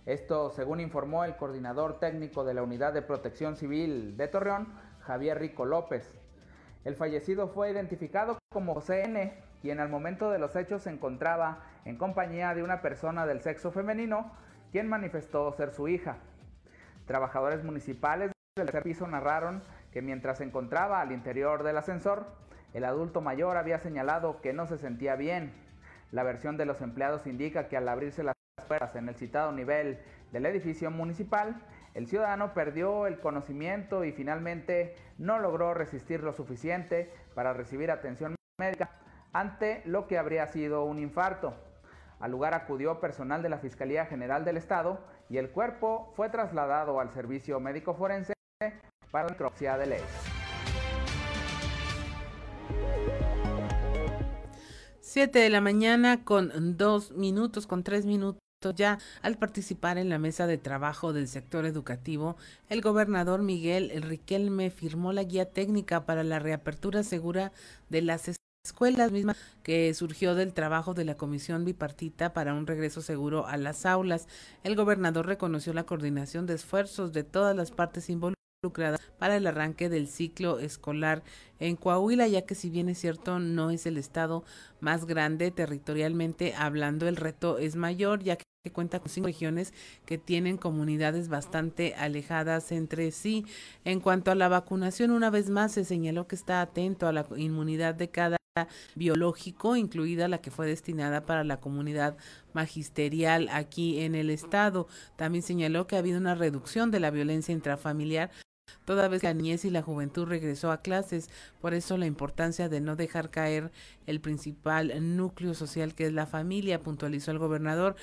Esto según informó el coordinador técnico de la Unidad de Protección Civil de Torreón, Javier Rico López. El fallecido fue identificado como José N., quien al momento de los hechos se encontraba en compañía de una persona del sexo femenino, quien manifestó ser su hija. Trabajadores municipales del tercer piso narraron que mientras se encontraba al interior del ascensor, el adulto mayor había señalado que no se sentía bien. La versión de los empleados indica que al abrirse las puertas en el citado nivel del edificio municipal, el ciudadano perdió el conocimiento y finalmente no logró resistir lo suficiente para recibir atención médica ante lo que habría sido un infarto. Al lugar acudió personal de la Fiscalía General del Estado y el cuerpo fue trasladado al servicio médico forense para la necropsia de ley. 7 de la mañana con dos minutos, con tres minutos. Ya al participar en la mesa de trabajo del sector educativo, el gobernador Miguel Riquelme firmó la guía técnica para la reapertura segura de las escuelas misma que surgió del trabajo de la comisión bipartita para un regreso seguro a las aulas. El gobernador reconoció la coordinación de esfuerzos de todas las partes involucradas para el arranque del ciclo escolar en Coahuila, ya que si bien es cierto no es el estado más grande territorialmente hablando, el reto es mayor, ya que que cuenta con cinco regiones que tienen comunidades bastante alejadas entre sí. En cuanto a la vacunación, una vez más se señaló que está atento a la inmunidad de cada biológico, incluida la que fue destinada para la comunidad magisterial aquí en el estado. También señaló que ha habido una reducción de la violencia intrafamiliar toda vez que la niñez y la juventud regresó a clases. Por eso la importancia de no dejar caer el principal núcleo social que es la familia, puntualizó el gobernador.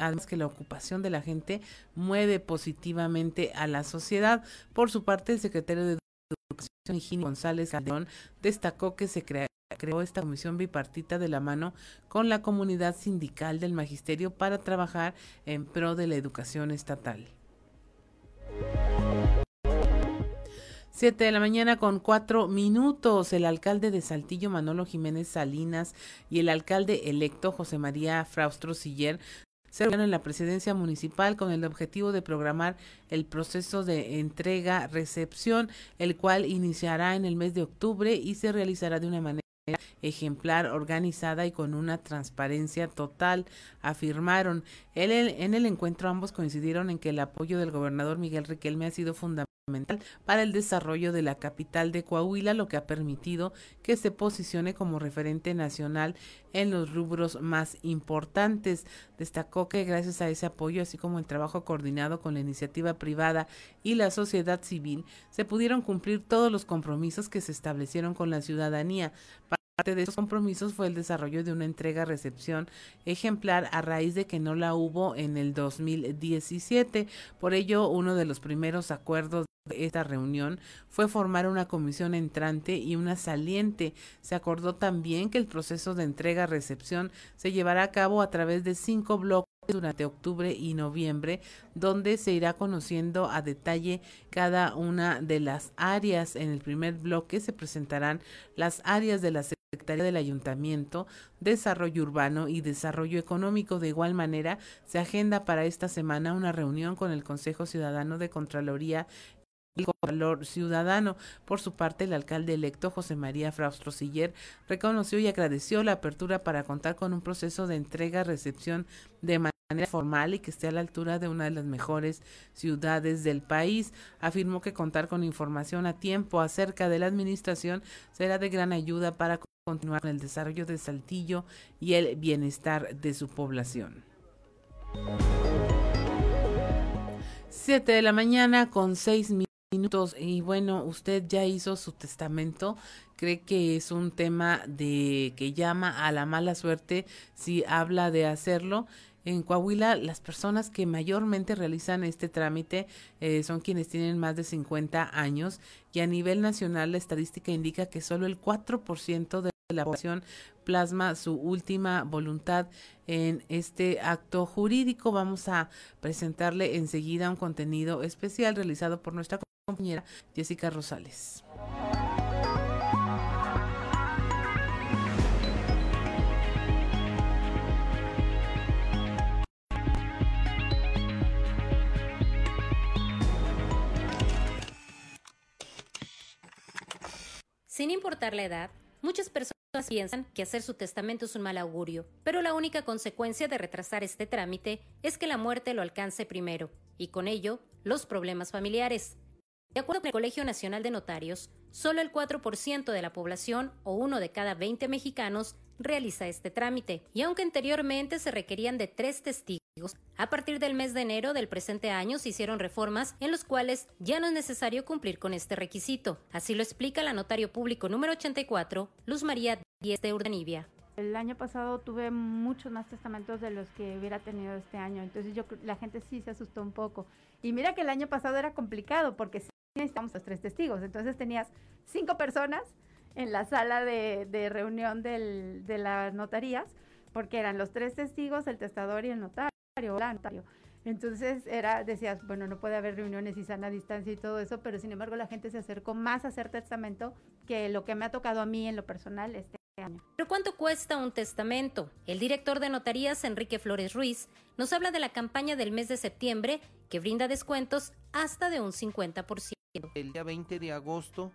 Además que la ocupación de la gente mueve positivamente a la sociedad. Por su parte, el secretario de Educación, González Calderón, destacó que se creó esta comisión bipartita de la mano con la comunidad sindical del magisterio para trabajar en pro de la educación estatal. Siete de la mañana con cuatro minutos. El alcalde de Saltillo, Manolo Jiménez Salinas, y el alcalde electo, José María Fraustro Siller, en la presidencia municipal con el objetivo de programar el proceso de entrega-recepción, el cual iniciará en el mes de octubre y se realizará de una manera ejemplar, organizada y con una transparencia total, afirmaron. en el encuentro ambos coincidieron en que el apoyo del gobernador Miguel Riquelme ha sido fundamental para el desarrollo de la capital de Coahuila, lo que ha permitido que se posicione como referente nacional en los rubros más importantes. Destacó que gracias a ese apoyo, así como el trabajo coordinado con la iniciativa privada y la sociedad civil, se pudieron cumplir todos los compromisos que se establecieron con la ciudadanía. Parte de esos compromisos fue el desarrollo de una entrega-recepción ejemplar a raíz de que no la hubo en el 2017. Por ello, uno de los primeros acuerdos de esta reunión fue formar una comisión entrante y una saliente. Se acordó también que el proceso de entrega-recepción se llevará a cabo a través de cinco bloques durante octubre y noviembre, donde se irá conociendo a detalle cada una de las áreas. En el primer bloque se presentarán las áreas de la Secretaría del Ayuntamiento, Desarrollo Urbano y Desarrollo Económico. De igual manera, se agenda para esta semana una reunión con el Consejo Ciudadano de Contraloría el Contralor Ciudadano. Por su parte, el alcalde electo José María Fraustro Siller reconoció y agradeció la apertura para contar con un proceso de entrega-recepción de formal y que esté a la altura de una de las mejores ciudades del país. Afirmó que contar con información a tiempo acerca de la administración será de gran ayuda para continuar con el desarrollo de Saltillo y el bienestar de su población. Siete de la mañana con seis minutos y bueno, usted ya hizo su testamento. ¿Cree que es un tema de que llama a la mala suerte si habla de hacerlo? En Coahuila, las personas que mayormente realizan este trámite eh, son quienes tienen más de 50 años y a nivel nacional la estadística indica que solo el 4% de la población plasma su última voluntad en este acto jurídico. Vamos a presentarle enseguida un contenido especial realizado por nuestra compañera Jessica Rosales. Sin importar la edad, muchas personas piensan que hacer su testamento es un mal augurio, pero la única consecuencia de retrasar este trámite es que la muerte lo alcance primero, y con ello, los problemas familiares. De acuerdo con el Colegio Nacional de Notarios, solo el 4% de la población o uno de cada 20 mexicanos realiza este trámite, y aunque anteriormente se requerían de tres testigos, a partir del mes de enero del presente año se hicieron reformas en los cuales ya no es necesario cumplir con este requisito. Así lo explica la notario público número 84, Luz María Díez de Urdanibia. El año pasado tuve muchos más testamentos de los que hubiera tenido este año, entonces yo la gente sí se asustó un poco. Y mira que el año pasado era complicado porque necesitamos los tres testigos, entonces tenías cinco personas en la sala de, reunión de las notarías, porque eran los tres testigos, el testador y el notario, notario. Entonces era, decías, bueno, no puede haber reuniones y sana distancia y todo eso, pero sin embargo la gente se acercó más a hacer testamento que lo que me ha tocado a mí en lo personal este año. ¿Pero cuánto cuesta un testamento? El director de notarías, Enrique Flores Ruiz, nos habla de la campaña del mes de septiembre que brinda descuentos hasta de un 50%. El día 20 de agosto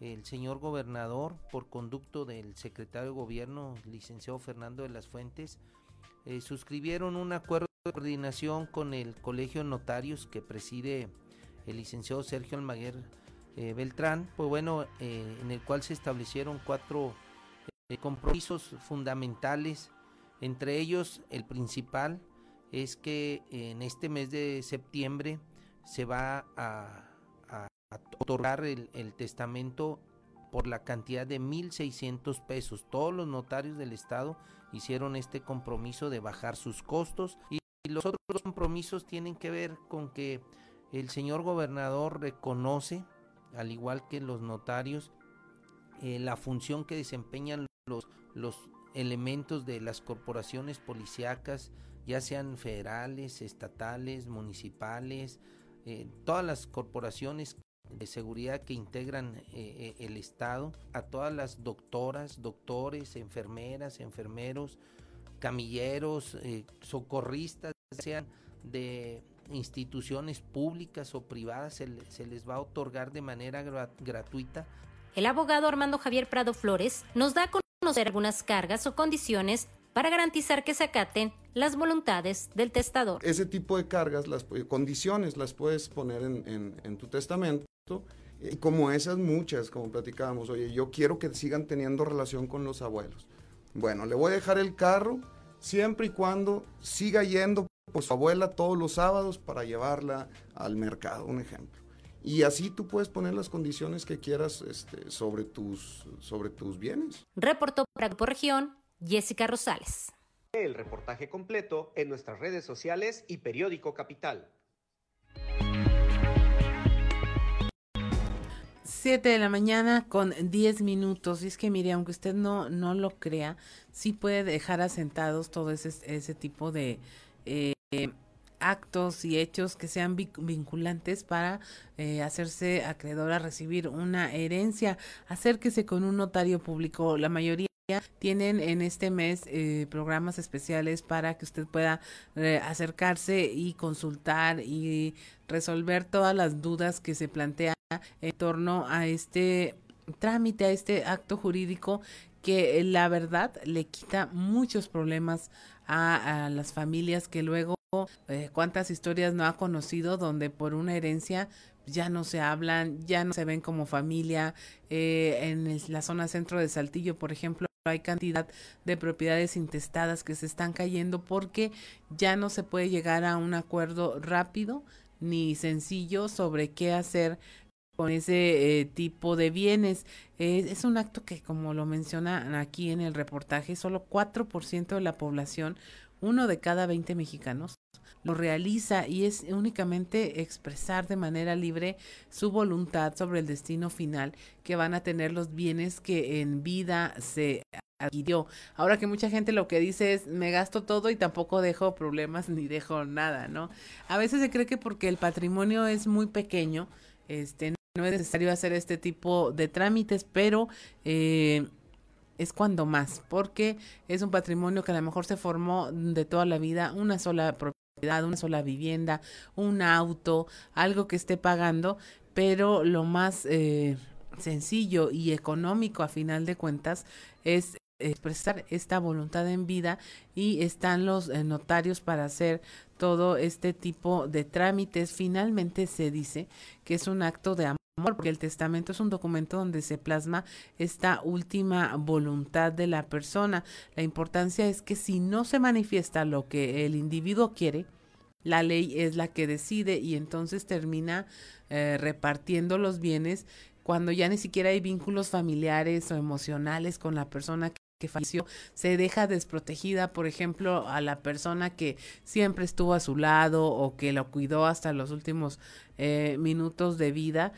el señor gobernador, por conducto del secretario de gobierno, licenciado Fernando de las Fuentes, eh, suscribieron un acuerdo de coordinación con el Colegio Notarios que preside el licenciado Sergio Almaguer eh, Beltrán, pues bueno, eh, en el cual se establecieron cuatro compromisos fundamentales, entre ellos el principal es que en este mes de septiembre se va a otorgar el, testamento por la cantidad de 1.600 pesos. Todos los notarios del Estado hicieron este compromiso de bajar sus costos y los otros compromisos tienen que ver con que el señor gobernador reconoce, al igual que los notarios, eh, la función que desempeñan los, los elementos de las corporaciones policíacas, ya sean federales, estatales, municipales, eh, todas las corporaciones de seguridad que integran eh, eh, el Estado, a todas las doctoras, doctores, enfermeras, enfermeros, camilleros, socorristas, sean de instituciones públicas o privadas, se, les va a otorgar de manera gra gratuita. El abogado Armando Javier Prado Flores nos da a conocer algunas cargas o condiciones para garantizar que se acaten las voluntades del testador. Ese tipo de cargas, las condiciones las puedes poner en, en, en tu testamento y como esas muchas, como platicábamos, oye, yo quiero que sigan teniendo relación con los abuelos. Bueno, le voy a dejar el carro siempre y cuando siga yendo por su abuela todos los sábados para llevarla al mercado, un ejemplo. Y así tú puedes poner las condiciones que quieras este, sobre, tus, sobre tus bienes. Reportó para Grupo Región, Jessica Rosales. El reportaje completo en nuestras redes sociales y periódico Capital. 7 de la mañana con 10 minutos. Y es que, mire, aunque usted no, no lo crea, sí puede dejar asentados todo ese, ese tipo de eh, actos y hechos que sean vinculantes para eh, hacerse acreedor a recibir una herencia. Acérquese con un notario público. La mayoría tienen en este mes eh, programas especiales para que usted pueda eh, acercarse y consultar y resolver todas las dudas que se plantean en torno a este trámite, a este acto jurídico que la verdad le quita muchos problemas a, las familias que luego eh, cuántas historias no ha conocido donde por una herencia ya no se hablan, ya no se ven como familia. Eh, en la zona centro de Saltillo, por ejemplo, hay cantidad de propiedades intestadas que se están cayendo porque ya no se puede llegar a un acuerdo rápido ni sencillo sobre qué hacer con ese eh, tipo de bienes. Es un acto que, como lo mencionan aquí en el reportaje, solo 4% de la población, uno de cada 20 mexicanos, lo realiza y es únicamente expresar de manera libre su voluntad sobre el destino final que van a tener los bienes que en vida se adquirió. Ahora que mucha gente lo que dice es me gasto todo y tampoco dejo problemas ni dejo nada, ¿no? A veces se cree que porque el patrimonio es muy pequeño, este no es necesario hacer este tipo de trámites, pero eh, es cuando más, porque es un patrimonio que a lo mejor se formó de toda la vida, una sola propiedad, una sola vivienda, un auto, algo que esté pagando, pero lo más eh, sencillo y económico a final de cuentas es expresar esta voluntad en vida y están los eh, notarios para hacer todo este tipo de trámites. Finalmente se dice que es un acto de amor porque el testamento es un documento donde se plasma esta última voluntad de la persona. La importancia es que si no se manifiesta lo que el individuo quiere, la ley es la que decide y entonces termina eh, repartiendo los bienes cuando ya ni siquiera hay vínculos familiares o emocionales con la persona que falleció, se deja desprotegida, por ejemplo, a la persona que siempre estuvo a su lado o que lo cuidó hasta los últimos eh, minutos de vida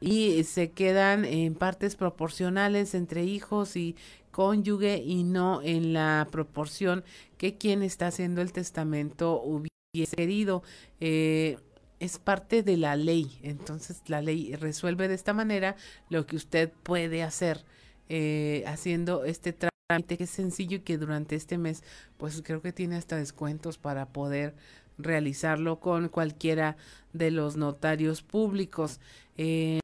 y se quedan en partes proporcionales entre hijos y cónyuge y no en la proporción que quien está haciendo el testamento hubiese querido. Eh, es parte de la ley, entonces la ley resuelve de esta manera lo que usted puede hacer eh, haciendo este trámite que es sencillo y que durante este mes pues creo que tiene hasta descuentos para poder realizarlo con cualquiera de los notarios públicos. Eh,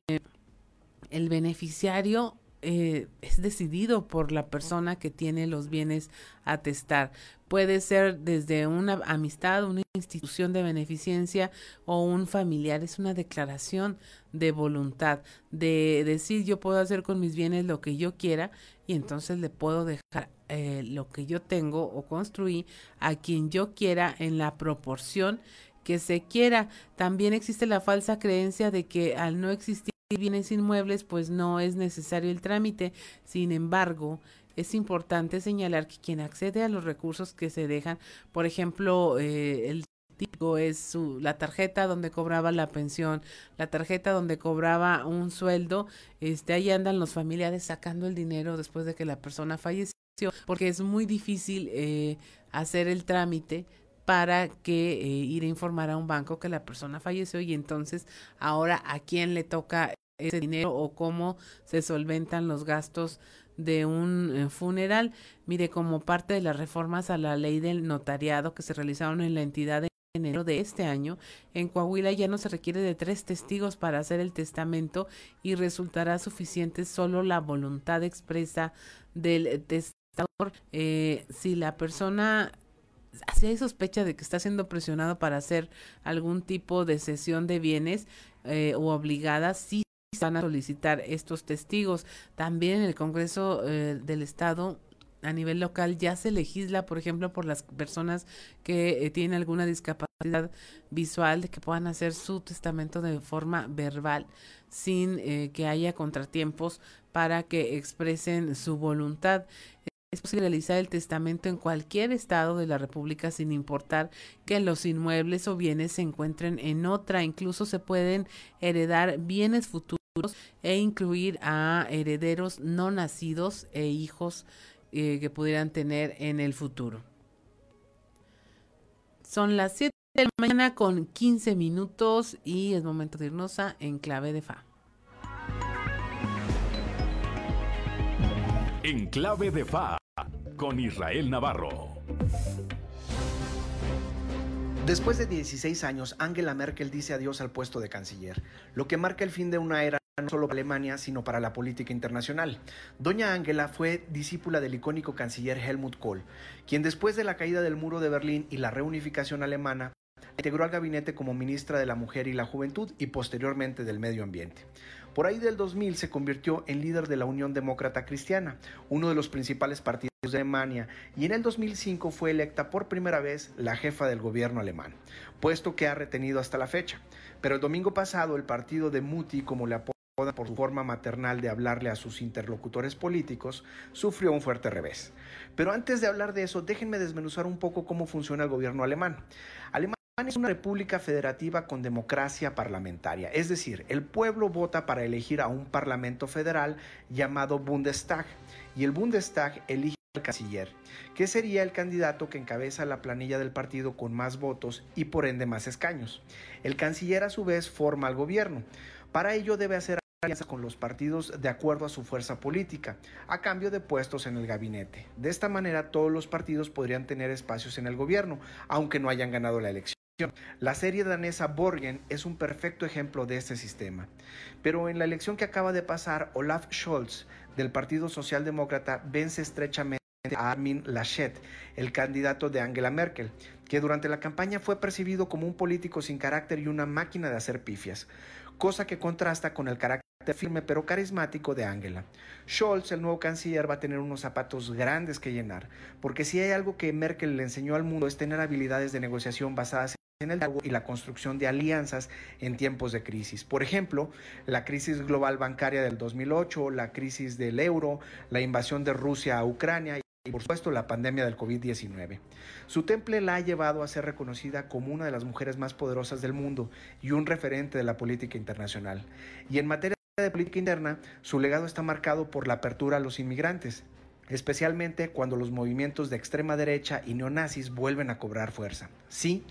el beneficiario eh, es decidido por la persona que tiene los bienes a testar. Puede ser desde una amistad, una institución de beneficencia o un familiar. Es una declaración de voluntad, de decir yo puedo hacer con mis bienes lo que yo quiera y entonces le puedo dejar eh, lo que yo tengo o construí a quien yo quiera en la proporción que se quiera. También existe la falsa creencia de que al no existir bienes inmuebles, pues no es necesario el trámite. Sin embargo, es importante señalar que quien accede a los recursos que se dejan, por ejemplo, eh, el típico es su, la tarjeta donde cobraba la pensión, la tarjeta donde cobraba un sueldo, este, ahí andan los familiares sacando el dinero después de que la persona falleció, porque es muy difícil eh, hacer el trámite para que eh, ir a informar a un banco que la persona falleció y entonces ahora a quién le toca ese dinero o cómo se solventan los gastos de un eh, funeral. Mire, como parte de las reformas a la ley del notariado que se realizaron en la entidad en enero de este año, en Coahuila ya no se requiere de tres testigos para hacer el testamento y resultará suficiente solo la voluntad expresa del testador. Eh, si la persona si hay sospecha de que está siendo presionado para hacer algún tipo de cesión de bienes eh, o obligada, sí van a solicitar estos testigos. También en el Congreso eh, del Estado a nivel local ya se legisla, por ejemplo, por las personas que eh, tienen alguna discapacidad visual, de que puedan hacer su testamento de forma verbal sin que haya contratiempos para que expresen su voluntad. Es posible realizar el testamento en cualquier estado de la República sin importar que los inmuebles o bienes se encuentren en otra. Incluso se pueden heredar bienes futuros e incluir a herederos no nacidos e hijos eh, que pudieran tener en el futuro. Son las 7 de la mañana con 15 minutos y es momento de irnos a Enclave de Fa. Enclave de Fa con Israel Navarro. Después de 16 años, Angela Merkel dice adiós al puesto de canciller, lo que marca el fin de una era no solo para Alemania, sino para la política internacional. Doña Angela fue discípula del icónico canciller Helmut Kohl, quien después de la caída del muro de Berlín y la reunificación alemana, integró al gabinete como ministra de la Mujer y la Juventud y posteriormente del Medio Ambiente. Por ahí del 2000 se convirtió en líder de la Unión Demócrata Cristiana, uno de los principales partidos de Alemania, y en el 2005 fue electa por primera vez la jefa del gobierno alemán, puesto que ha retenido hasta la fecha. Pero el domingo pasado el partido de Muti, como le apodan por su forma maternal de hablarle a sus interlocutores políticos, sufrió un fuerte revés. Pero antes de hablar de eso, déjenme desmenuzar un poco cómo funciona el gobierno alemán. Alemania es una república federativa con democracia parlamentaria, es decir, el pueblo vota para elegir a un parlamento federal llamado Bundestag y el Bundestag elige al canciller, que sería el candidato que encabeza la planilla del partido con más votos y por ende más escaños. El canciller a su vez forma al gobierno. Para ello debe hacer alianzas con los partidos de acuerdo a su fuerza política, a cambio de puestos en el gabinete. De esta manera todos los partidos podrían tener espacios en el gobierno, aunque no hayan ganado la elección. La serie danesa Borgen es un perfecto ejemplo de este sistema. Pero en la elección que acaba de pasar, Olaf Scholz, del Partido Socialdemócrata, vence estrechamente a Armin Laschet, el candidato de Angela Merkel, que durante la campaña fue percibido como un político sin carácter y una máquina de hacer pifias, cosa que contrasta con el carácter firme pero carismático de Angela. Scholz, el nuevo canciller, va a tener unos zapatos grandes que llenar, porque si hay algo que Merkel le enseñó al mundo es tener habilidades de negociación basadas en el diálogo y la construcción de alianzas en tiempos de crisis. Por ejemplo, la crisis global bancaria del 2008, la crisis del euro, la invasión de Rusia a Ucrania y por supuesto la pandemia del COVID-19. Su temple la ha llevado a ser reconocida como una de las mujeres más poderosas del mundo y un referente de la política internacional. Y en materia de política interna, su legado está marcado por la apertura a los inmigrantes, especialmente cuando los movimientos de extrema derecha y neonazis vuelven a cobrar fuerza. Sí,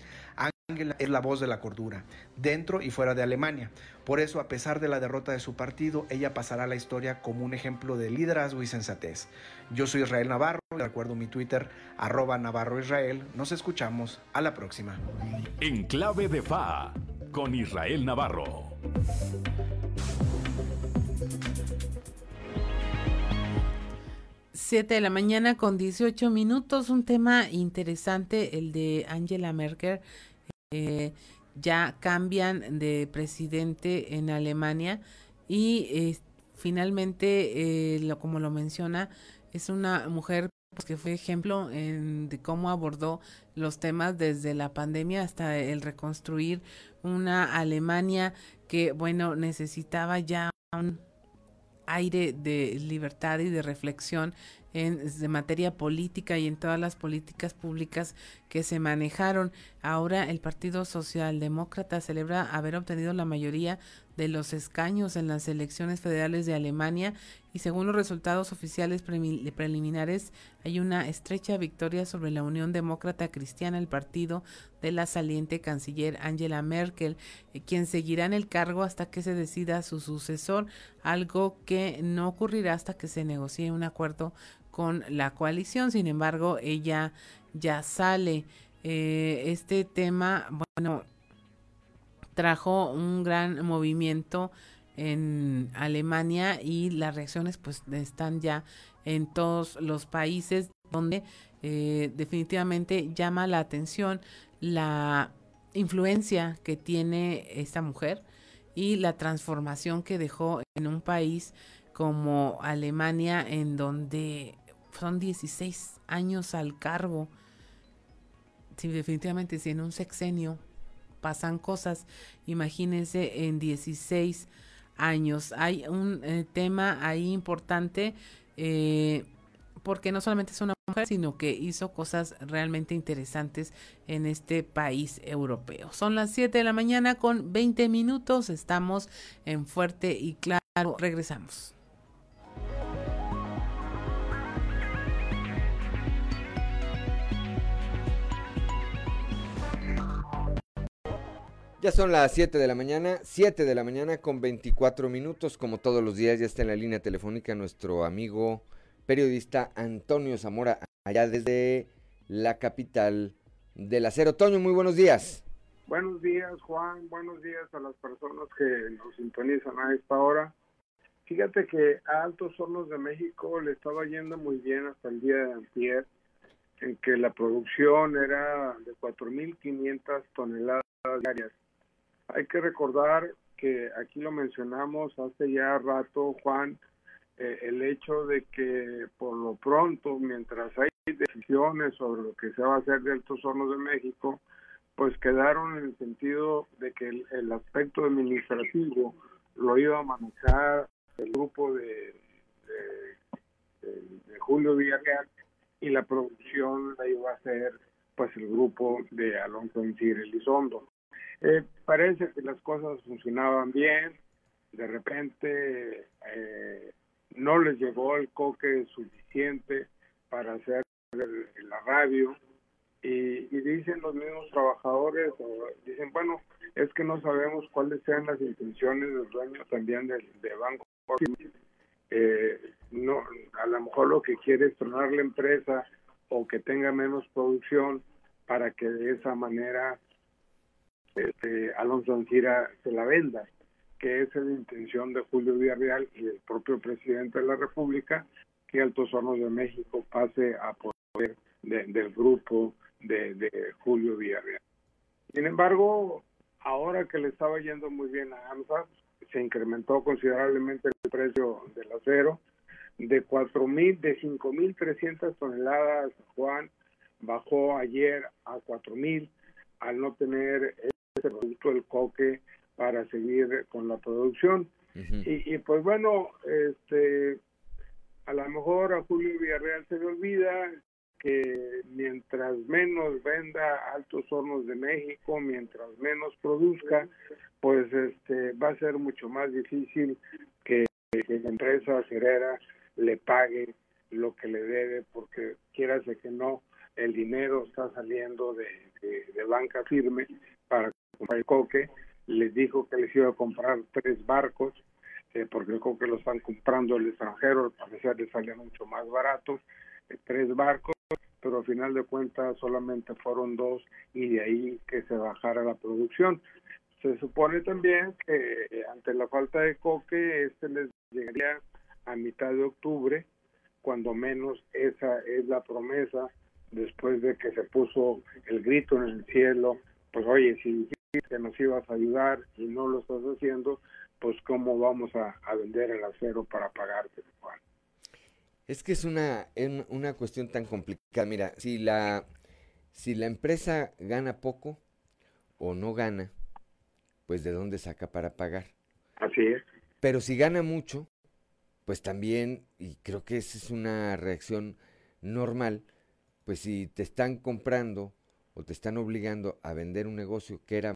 Angela es la voz de la cordura, dentro y fuera de Alemania. Por eso, a pesar de la derrota de su partido, ella pasará a la historia como un ejemplo de liderazgo y sensatez. Yo soy Israel Navarro, de acuerdo mi Twitter, arroba Navarro Israel. Nos escuchamos. A la próxima. En clave de FA, con Israel Navarro. Siete de la mañana con 18 minutos, un tema interesante, el de Angela Merkel eh, ya cambian de presidente en Alemania y eh, finalmente, eh, lo, como lo menciona, es una mujer pues que fue ejemplo en, de cómo abordó los temas desde la pandemia hasta el reconstruir una Alemania que, bueno, necesitaba ya un aire de libertad y de reflexión en de materia política y en todas las políticas públicas que se manejaron. Ahora el Partido Socialdemócrata celebra haber obtenido la mayoría de los escaños en las elecciones federales de Alemania y según los resultados oficiales preliminares hay una estrecha victoria sobre la Unión Demócrata Cristiana, el partido de la saliente canciller Angela Merkel, eh, quien seguirá en el cargo hasta que se decida su sucesor, algo que no ocurrirá hasta que se negocie un acuerdo con la coalición. Sin embargo, ella ya sale. Eh, este tema, bueno, trajo un gran movimiento en Alemania y las reacciones pues están ya en todos los países donde eh, definitivamente llama la atención la influencia que tiene esta mujer y la transformación que dejó en un país como Alemania en donde son 16 años al cargo. Sí, definitivamente, si en un sexenio pasan cosas, imagínense en 16 años. Hay un eh, tema ahí importante eh, porque no solamente es una mujer, sino que hizo cosas realmente interesantes en este país europeo. Son las 7 de la mañana con 20 minutos, estamos en Fuerte y Claro, regresamos. Ya son las 7 de la mañana, 7 de la mañana con 24 minutos, como todos los días ya está en la línea telefónica nuestro amigo periodista Antonio Zamora, allá desde la capital del acero. Toño, muy buenos días. Buenos días, Juan, buenos días a las personas que nos sintonizan a esta hora. Fíjate que a Altos Hornos de México le estaba yendo muy bien hasta el día de ayer, en que la producción era de 4.500 toneladas diarias hay que recordar que aquí lo mencionamos hace ya rato, Juan, eh, el hecho de que por lo pronto, mientras hay decisiones sobre lo que se va a hacer de Altos Hornos de México, pues quedaron en el sentido de que el, aspecto administrativo lo iba a manejar el grupo de, de, Julio Villarreal y la producción la iba a hacer pues el grupo de Alonso Encir Elizondo. Eh, parece que las cosas funcionaban bien, de repente eh, no les llegó el coque suficiente para hacer la radio y, dicen los mismos trabajadores, dicen, bueno, es que no sabemos cuáles sean las intenciones del dueño también de, de Banco. Eh, no, a lo mejor lo que quiere es tronar la empresa o que tenga menos producción para que de esa manera este, Alonso Ancira se la venda, que es la intención de Julio Villarreal y del propio presidente de la República, que Altos Hornos de México pase a poder del grupo de, Julio Villarreal. Sin embargo, ahora que le estaba yendo muy bien a AMSA, se incrementó considerablemente el precio del acero de 4.000, de 5.300 toneladas, Juan, bajó ayer a 4.000 al no tener ese producto del coque para seguir con la producción. y, pues bueno, este a lo mejor a Julio Villarreal se le olvida que mientras menos venda Altos Hornos de México, mientras menos produzca, pues este va a ser mucho más difícil que, la empresa cerera le pague lo que le debe, porque quierase que no, el dinero está saliendo de, de banca firme para el coque, les dijo que les iba a comprar tres barcos, eh, porque el coque lo están comprando el extranjero, al parecer les salía mucho más barato, eh, tres barcos, pero al final de cuentas solamente fueron dos y de ahí que se bajara la producción. Se supone también que eh, ante la falta de coque, este les llegaría a mitad de octubre, cuando menos esa es la promesa después de que se puso el grito en el cielo, pues oye, si que nos ibas a ayudar y no lo estás haciendo, pues cómo vamos a, vender el acero para pagarte, Juan. Es que es una, una cuestión tan complicada. Mira, si la, si la empresa gana poco o no gana, pues de dónde saca para pagar. Así es. Pero si gana mucho, pues también, y creo que esa es una reacción normal, pues si te están comprando o te están obligando a vender un negocio que era,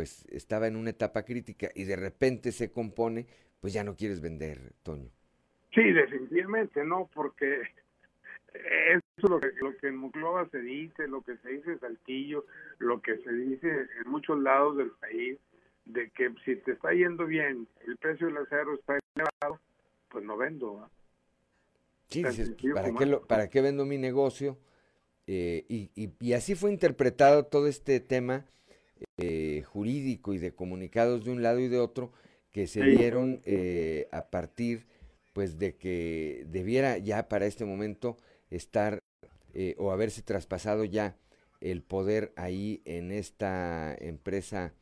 pues estaba en una etapa crítica y de repente se compone, pues ya no quieres vender, Toño. Sí, definitivamente, no, porque eso es lo que, lo que en Muclova se dice, lo que se dice en Saltillo, lo que se dice en muchos lados del país, de que si te está yendo bien, el precio del acero está elevado, pues no vendo. Sí, dices, ¿para qué, ¿para qué vendo mi negocio? Eh, y, y, así fue interpretado todo este tema eh, jurídico y de comunicados de un lado y de otro que se dieron eh, a partir pues de que debiera ya para este momento estar eh, o haberse traspasado ya el poder ahí en esta empresa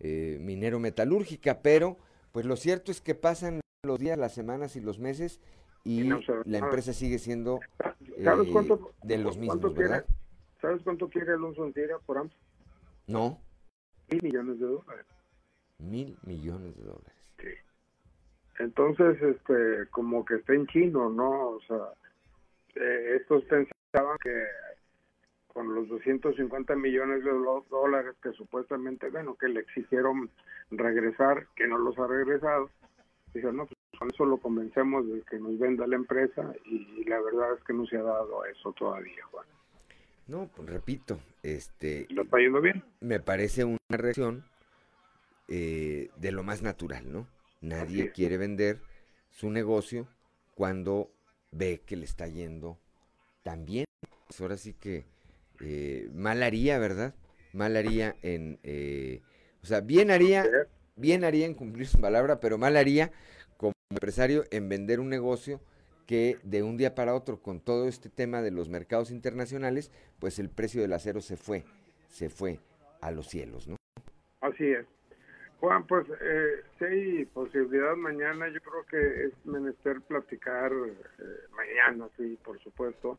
eh, minero metalúrgica, pero pues lo cierto es que pasan los días, las semanas y los meses y la empresa sigue siendo ¿Sabes cuánto, de los mismos, ¿verdad? ¿Sabes cuánto quiere Alonso Antira por AMSA? No. Mil millones de dólares. Mil millones de dólares. Sí. Entonces, este, como que está en chino, ¿no? O sea, eh, estos pensaban que con los 250 millones de dólares que supuestamente, bueno, que le exigieron regresar, que no los ha regresado, dijeron, no, pues con eso lo convencemos de que nos venda la empresa y, la verdad es que no se ha dado eso todavía, Juan. No, pues repito, este... ¿Lo está yendo bien? Me parece una reacción eh, de lo más natural, ¿no? Nadie quiere vender su negocio cuando ve que le está yendo tan bien. Pues ahora sí que eh, mal haría, ¿verdad? Mal haría en... Eh, o sea, bien haría, bien haría en cumplir su palabra, pero mal haría como empresario en vender un negocio que de un día para otro, con todo este tema de los mercados internacionales, pues el precio del acero se fue, se fue a los cielos, ¿no? Así es. Juan, pues eh, si hay posibilidad mañana, yo creo que es menester platicar eh, mañana, sí, por supuesto,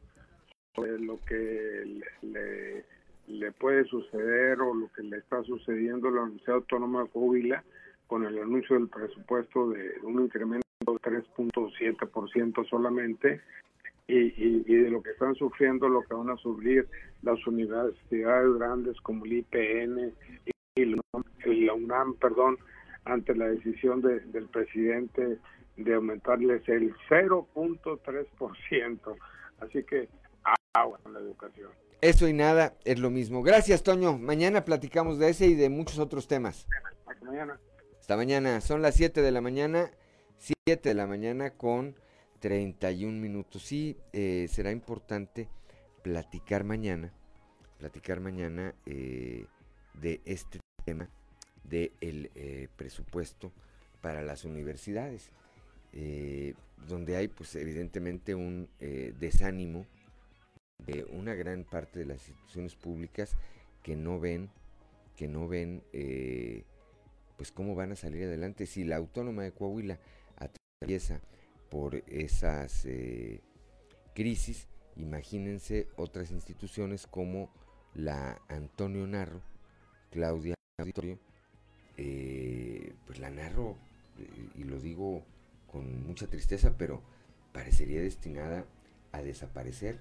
sobre lo que le, le, puede suceder o lo que le está sucediendo a la Universidad Autónoma de Coahuila con el anuncio del presupuesto de un incremento 3.7% solamente y, y, y, de lo que están sufriendo, lo que van a sufrir las universidades grandes como el IPN y la UNAM, perdón, ante la decisión de, del presidente de aumentarles el 0.3%. Así que agua con la educación. Eso y nada es lo mismo. Gracias, Toño. Mañana platicamos de ese y de muchos otros temas. Hasta mañana. Hasta mañana. Son las 7 de la mañana. 7 de la mañana con 31 minutos. Sí, eh, será importante platicar mañana. Platicar mañana eh, de este tema del eh, presupuesto para las universidades, eh, donde hay pues evidentemente un eh, desánimo de una gran parte de las instituciones públicas que no ven, que no ven pues cómo van a salir adelante. Si la Autónoma de Coahuila atraviesa por esas crisis, imagínense otras instituciones como la Antonio Narro, Claudia Auditorio, eh, pues la narro, eh, y lo digo con mucha tristeza, pero parecería destinada a desaparecer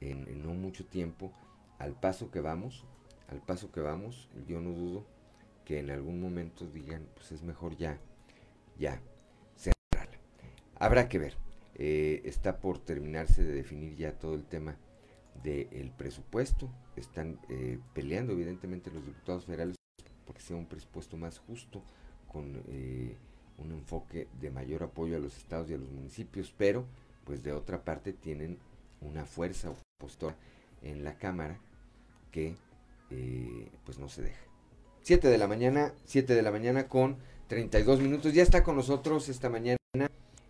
en, no mucho tiempo, al paso que vamos, al paso que vamos, yo no dudo que en algún momento digan, pues es mejor ya, ya. Habrá que ver, eh, está por terminarse de definir ya todo el tema del presupuesto, están peleando evidentemente los diputados federales porque sea un presupuesto más justo, con eh, un enfoque de mayor apoyo a los estados y a los municipios, pero pues de otra parte tienen una fuerza opositora en la Cámara que eh, pues no se deja. 7 de la mañana, 7 de la mañana con 32 minutos. Ya está con nosotros esta mañana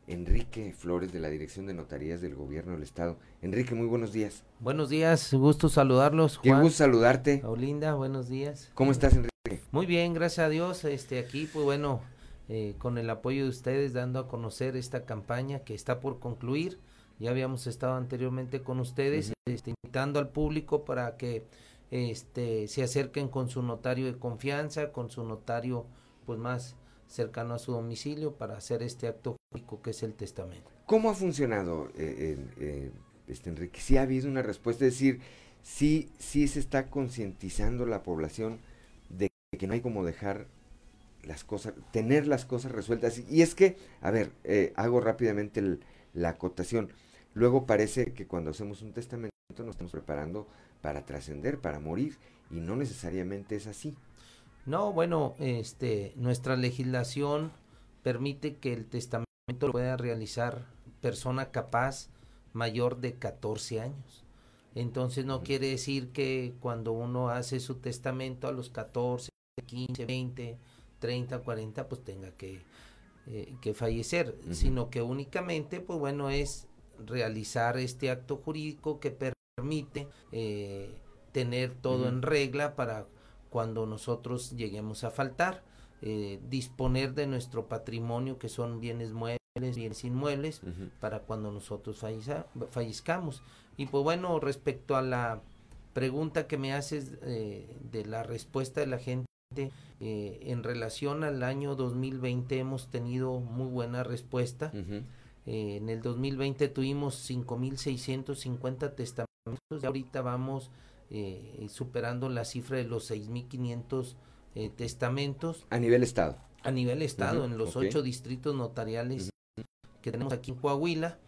Enrique Flores de la Dirección de Notarías del Gobierno del Estado. Enrique, muy buenos días. Buenos días, gusto saludarlos. Juan. Qué gusto saludarte. Olinda, buenos días. ¿Cómo estás, Enrique? Muy bien, gracias a Dios. Este, aquí, pues bueno, eh, con el apoyo de ustedes dando a conocer esta campaña que está por concluir. Ya habíamos estado anteriormente con ustedes, este, invitando al público para que este, se acerquen con su notario de confianza, con su notario pues más cercano a su domicilio para hacer este acto público que es el testamento. ¿Cómo ha funcionado, eh, eh, este Enrique? ¿Sí ha habido una respuesta? Es decir, sí, sí se está concientizando la población de que no hay como dejar las cosas, tener las cosas resueltas. Y es que, a ver, eh, hago rápidamente la acotación. Luego parece que cuando hacemos un testamento nos estamos preparando para trascender, para morir, y no necesariamente es así. No, bueno, este, nuestra legislación permite que el testamento lo pueda realizar persona capaz mayor de 14 años. Entonces no quiere decir que cuando uno hace su testamento a los 14, 15, 20, 30, 40, pues tenga que, eh, que fallecer, sino que únicamente, pues bueno, es realizar este acto jurídico que permite eh, tener todo en regla para cuando nosotros lleguemos a faltar, eh, disponer de nuestro patrimonio que son bienes muebles, bienes inmuebles, para cuando nosotros fallezcamos. Y pues bueno, respecto a la pregunta que me haces eh, de la respuesta de la gente, eh, en relación al año 2020 hemos tenido muy buena respuesta. en el 2020 tuvimos 5.650 testamentos, y ahorita vamos eh, superando la cifra de los 6.500 eh, testamentos. A nivel Estado. A nivel Estado, en los ocho distritos notariales que tenemos aquí en Coahuila.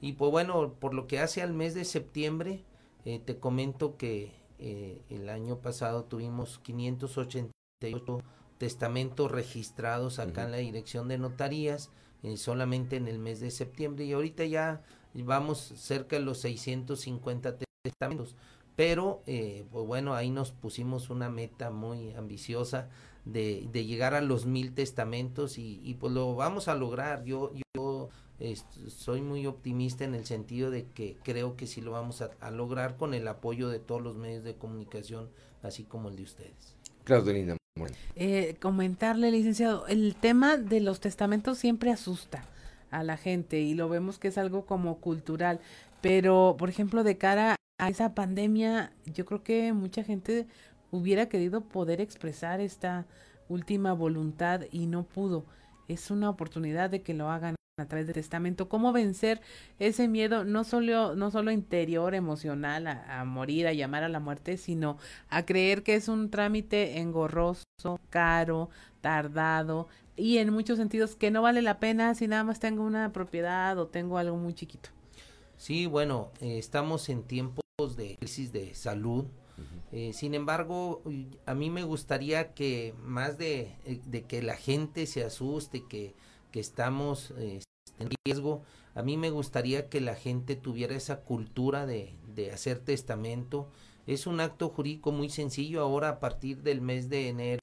Y pues bueno, por lo que hace al mes de septiembre, eh, te comento que eh, el año pasado tuvimos 588 testamentos registrados acá en la dirección de notarías, solamente en el mes de septiembre. Y ahorita ya vamos cerca de los 650 testamentos pero eh, pues bueno, ahí nos pusimos una meta muy ambiciosa de, de llegar a los mil testamentos y, y, pues lo vamos a lograr. Yo, yo soy muy optimista en el sentido de que creo que sí lo vamos a, lograr con el apoyo de todos los medios de comunicación, así como el de ustedes. Claudelina. Eh, comentarle, licenciado, el tema de los testamentos siempre asusta a la gente y lo vemos que es algo como cultural, pero por ejemplo de cara a esa pandemia, yo creo que mucha gente hubiera querido poder expresar esta última voluntad y no pudo. Es una oportunidad de que lo hagan a través del testamento. ¿Cómo vencer ese miedo, no solo, no solo interior, emocional, a, morir, a llamar a la muerte, sino a creer que es un trámite engorroso, caro, tardado y en muchos sentidos que no vale la pena si nada más tengo una propiedad o tengo algo muy chiquito? Sí, bueno, eh, estamos en tiempos de crisis de salud. Eh, sin embargo, a mí me gustaría que más de, eh, de que la gente se asuste, que, que estamos eh, en riesgo, a mí me gustaría que la gente tuviera esa cultura de, de hacer testamento. Es un acto jurídico muy sencillo. Ahora, a partir del mes de enero,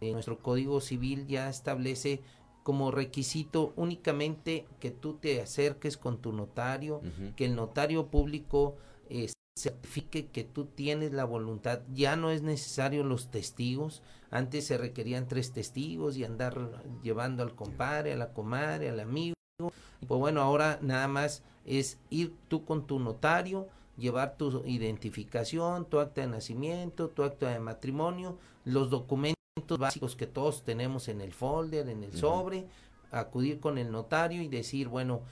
nuestro Código Civil ya establece como requisito únicamente que tú te acerques con tu notario, que el notario público eh, certifique que tú tienes la voluntad. Ya no es necesario los testigos. Antes se requerían tres testigos y andar llevando al compadre, a la comadre, al amigo. Pues bueno, ahora nada más es ir tú con tu notario, llevar tu identificación, tu acta de nacimiento, tu acta de matrimonio, los documentos básicos que todos tenemos en el folder, en el sobre, acudir con el notario y decir, bueno,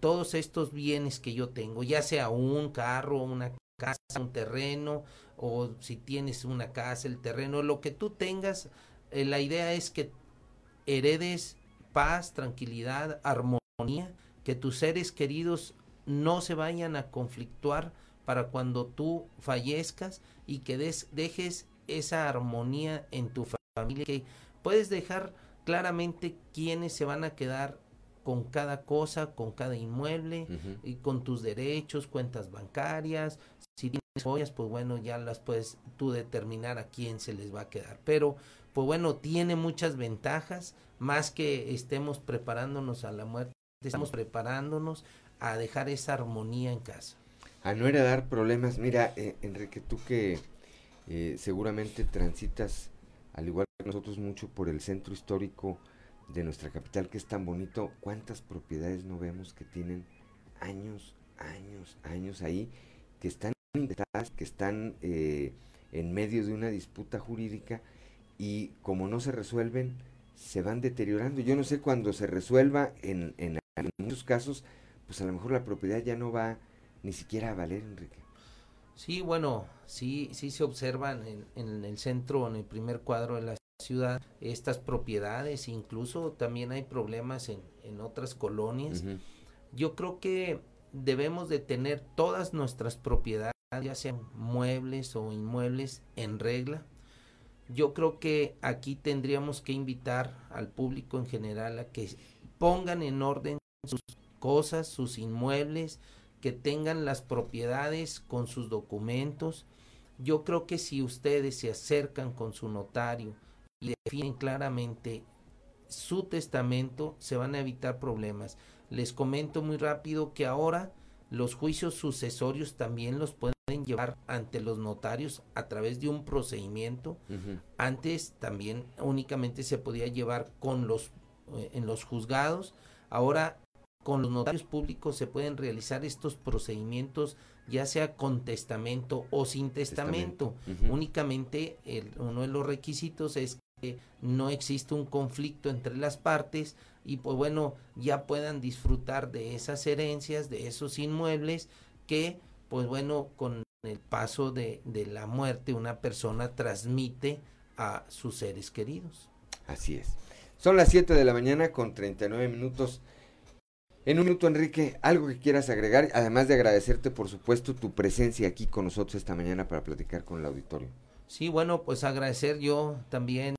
todos estos bienes que yo tengo, ya sea un carro, una casa, un terreno, o si tienes una casa, el terreno, lo que tú tengas, eh, la idea es que heredes paz, tranquilidad, armonía, que tus seres queridos no se vayan a conflictuar para cuando tú fallezcas y que des, dejes esa armonía en tu familia, que puedes dejar claramente quiénes se van a quedar con cada cosa, con cada inmueble, y con tus derechos, cuentas bancarias, joyas, pues bueno, ya las puedes tú determinar a quién se les va a quedar. Pero, pues bueno, tiene muchas ventajas, más que estemos preparándonos a la muerte, estamos preparándonos a dejar esa armonía en casa. A no dar problemas. Mira, eh, Enrique, tú que eh, seguramente transitas, al igual que nosotros, mucho por el centro histórico de nuestra capital que es tan bonito, ¿cuántas propiedades no vemos que tienen años, años, años ahí, que están que están eh, en medio de una disputa jurídica y como no se resuelven, se van deteriorando. Yo no sé cuándo se resuelva, en, en, muchos casos, pues a lo mejor la propiedad ya no va ni siquiera a valer, Enrique. Sí, bueno, sí, sí se observan en, en el centro, en el primer cuadro de la ciudad, estas propiedades, incluso también hay problemas en, en otras colonias. Yo creo que debemos de tener todas nuestras propiedades, ya sean muebles o inmuebles, en regla. Yo creo que aquí tendríamos que invitar al público en general a que pongan en orden sus cosas, sus inmuebles, que tengan las propiedades con sus documentos. Yo creo que si ustedes se acercan con su notario y definen claramente su testamento, se van a evitar problemas. Les comento muy rápido que ahora los juicios sucesorios también los pueden llevar ante los notarios a través de un procedimiento. Antes también únicamente se podía llevar con los eh, en los juzgados. Ahora con los notarios públicos se pueden realizar estos procedimientos ya sea con testamento o sin testamento. Únicamente uno de los requisitos es que no existe un conflicto entre las partes y pues bueno, ya puedan disfrutar de esas herencias, de esos inmuebles que pues bueno, con el paso de, de la muerte una persona transmite a sus seres queridos. Así es. Son las 7 de la mañana con 39 minutos. En un minuto, Enrique, algo que quieras agregar, además de agradecerte, por supuesto, tu presencia aquí con nosotros esta mañana para platicar con el auditorio. Sí, bueno, pues agradecer yo también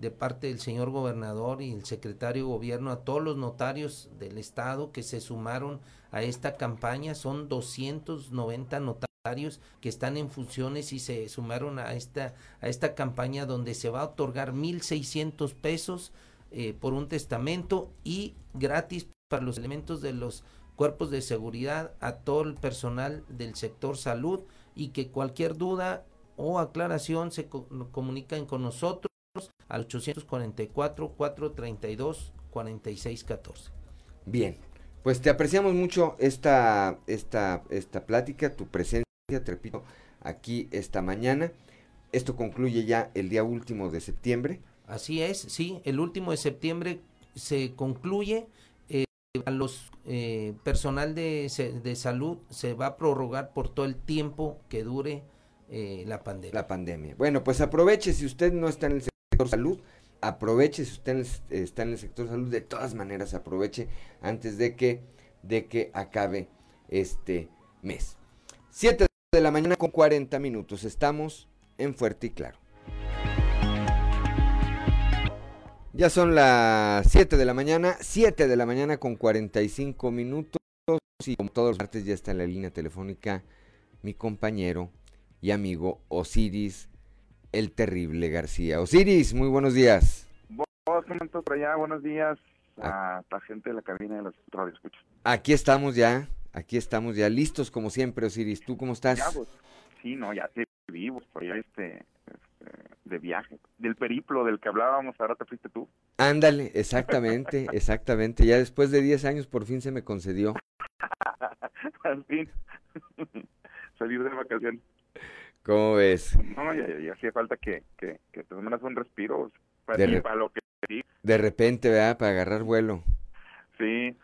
de parte del señor gobernador y el secretario de gobierno a todos los notarios del estado que se sumaron a esta campaña. Son 290 notarios que están en funciones y se sumaron a esta, a esta campaña donde se va a otorgar 1.600 pesos eh, por un testamento y gratis para los elementos de los cuerpos de seguridad, a todo el personal del sector salud y que cualquier duda o aclaración se comunican con nosotros al 844-432-4614. Bien, pues te apreciamos mucho esta, esta, esta plática, tu presencia, te repito, aquí esta mañana. Esto concluye ya el día último de septiembre. Así es, sí, el último de septiembre se concluye a los eh, personal de, de, salud se va a prorrogar por todo el tiempo que dure eh, la pandemia. La pandemia. Bueno, pues aproveche si usted no está en el salud, aproveche si usted está en el sector salud, de todas maneras aproveche antes de que, de que acabe este mes. 7 de la mañana con 40 minutos, estamos en Fuerte y Claro. Ya son las 7 de la mañana, 7 de la mañana con 45 minutos y como todos los martes ya está en la línea telefónica mi compañero y amigo Osiris el Terrible García. Osiris, muy buenos días. Buenos por allá, buenos días a la gente de la cabina de los escuchas. Aquí estamos ya, aquí estamos ya listos como siempre, Osiris. ¿Tú cómo estás? Ya, pues, sí, no, ya te vivos por allá este de viaje, del periplo del que hablábamos, ahora te fuiste tú. Ándale, exactamente, exactamente. Ya después de 10 años por fin se me concedió. Al fin, salir de vacaciones. ¿Cómo ves? No, ya, ya, hacía falta que, que, que te tomaras un respiro para, de, para lo que... De repente, ¿verdad? Para agarrar vuelo. Sí.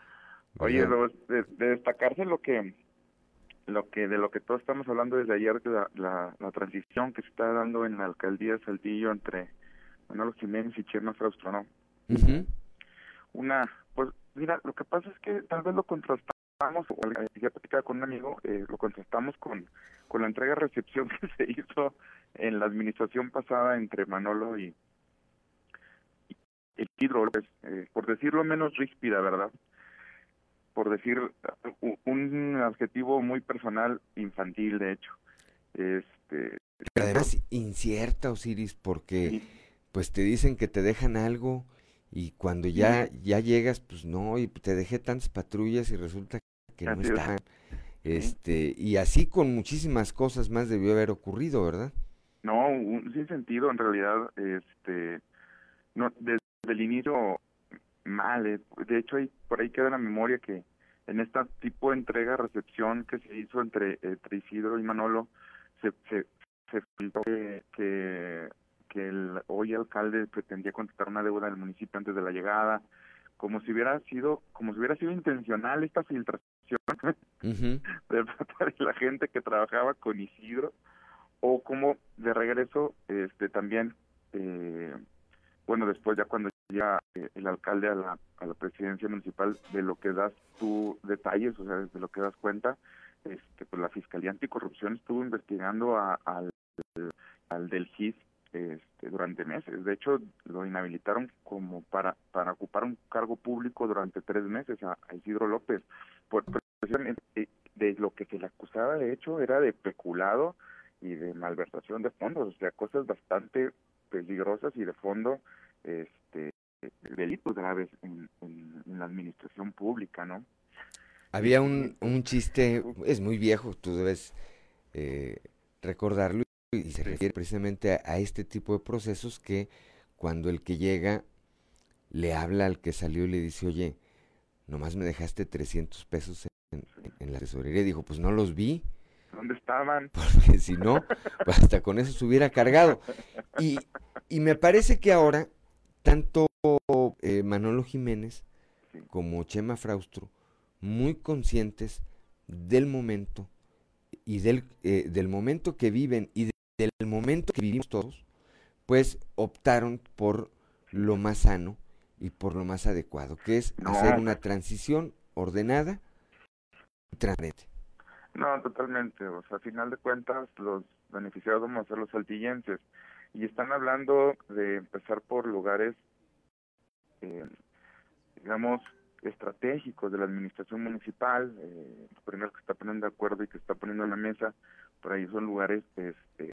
Oye, de, de destacarse lo que lo que de lo que todos estamos hablando desde ayer la, la, la, transición que se está dando en la alcaldía de Saltillo entre Manolo Jiménez y Chema Fraustro, ¿no? Una, pues mira, lo que pasa es que tal vez lo contrastamos, o ya platicaba con un amigo, eh, lo contrastamos con, con la entrega-recepción que se hizo en la administración pasada entre Manolo y, el Hidro, eh, por decirlo menos ríspida, ¿verdad? por decir un adjetivo muy personal, infantil, de hecho. Este, Pero además incierta, Osiris, porque pues te dicen que te dejan algo y cuando ya ya llegas, pues no, y te dejé tantas patrullas y resulta que no están. Este, y así con muchísimas cosas más debió haber ocurrido, ¿verdad? No, un, sin sentido en realidad, este, no, desde del inicio mal. eh. De hecho, hay, por ahí queda la memoria que en esta tipo de entrega-recepción que se hizo entre, entre Isidro y Manolo, se, se, se filtró que, que, que el hoy alcalde pretendía contratar una deuda del municipio antes de la llegada, como si hubiera sido, como si hubiera sido intencional esta filtración Ujú. de parte de la gente que trabajaba con Isidro, o como de regreso, este también, eh, bueno, después ya cuando llega eh, el alcalde a la, a la presidencia municipal, de lo que das tú detalles, o sea, de lo que das cuenta, este, pues la Fiscalía Anticorrupción estuvo investigando a- al, al del GIS este, durante meses. De hecho, lo inhabilitaron como para, para ocupar un cargo público durante tres meses a, a Isidro López. Por, precisamente de, de lo que se le acusaba, de hecho, era de peculado y de malversación de fondos, o sea, cosas bastante peligrosas y de fondo, este, delitos graves en, en- en la administración pública, ¿no? Había un, un chiste, es muy viejo, tú debes eh, recordarlo, y se refiere precisamente a, a este tipo de procesos que cuando el que llega le habla al que salió y le dice, oye, nomás me dejaste 300 pesos en, en la tesorería, dijo, pues no los vi, ¿Dónde estaban? porque si no, pues hasta con eso se hubiera cargado. Y, y me parece que ahora, tanto eh, Manolo Jiménez como Chema Fraustro, muy conscientes del momento y del, eh, del momento que viven y de- del momento que vivimos todos, pues optaron por lo más sano y por lo más adecuado, que es No, hacer una transición ordenada y transparente. No, totalmente. O sea, a final de cuentas, los beneficiados vamos a ser los saltillenses. Y están hablando de empezar por lugares, eh, digamos, estratégicos de la administración municipal. Eh, lo primero que está poniendo de acuerdo y que está poniendo en la mesa, por ahí son lugares este,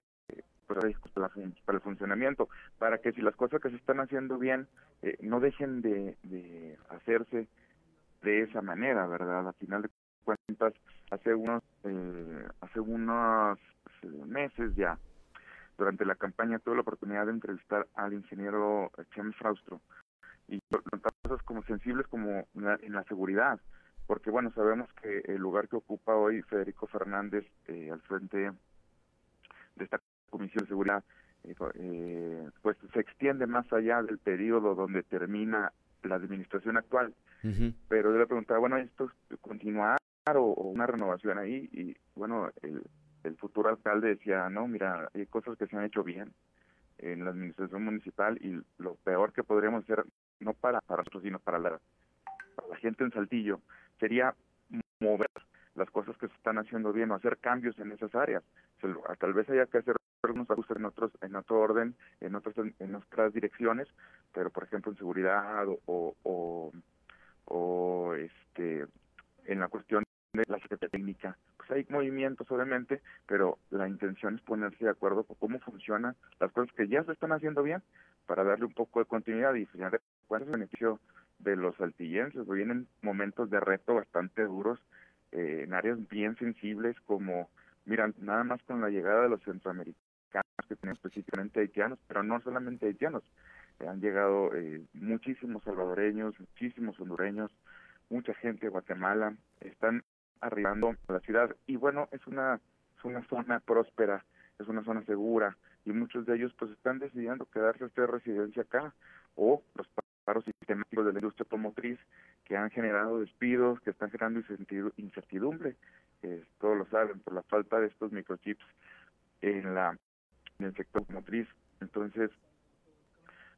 para, el funcionamiento, para que si las cosas que se están haciendo bien eh, no dejen de, de hacerse de esa manera, ¿verdad? A final de cuentas, hace unos, eh, hace unos eh, meses ya, durante la campaña tuve la oportunidad de entrevistar al ingeniero Chem Fraustro y cosas como sensibles como en la seguridad, porque bueno, sabemos que el lugar que ocupa hoy Federico Fernández eh, al frente de esta Comisión de Seguridad, eh, eh, pues se extiende más allá del periodo donde termina la administración actual pero yo le preguntaba, bueno, ¿esto es continuar o, o una renovación ahí? Y bueno, el, el futuro alcalde decía, no, mira, hay cosas que se han hecho bien en la administración municipal y lo peor que podríamos hacer, no para, para nosotros, sino para la, para la gente en Saltillo, sería mover las cosas que se están haciendo bien o hacer cambios en esas áreas. Tal vez haya que hacer algunos ajustes en otros en otro orden, en otras en otras direcciones, pero por ejemplo en seguridad o, o, este en la cuestión de la Secretaría Técnica. Pues hay movimientos obviamente, pero la intención es ponerse de acuerdo con cómo funcionan las cosas que ya se están haciendo bien para darle un poco de continuidad y final de cuentas el beneficio de los saltillenses. Vienen momentos de reto bastante duros eh, en áreas bien sensibles como, mira, nada más con la llegada de los centroamericanos que tienen específicamente haitianos, pero no solamente haitianos, eh, han llegado eh, muchísimos salvadoreños, muchísimos hondureños, mucha gente de Guatemala, están arribando a la ciudad. Y bueno, es una, es una zona próspera, es una zona segura y muchos de ellos pues están decidiendo quedarse a hacer residencia acá o los paros sistemáticos de la industria automotriz que han generado despidos, que están generando incertidu- incertidumbre, eh, todos lo saben, por la falta de estos microchips en la en el sector automotriz. Entonces,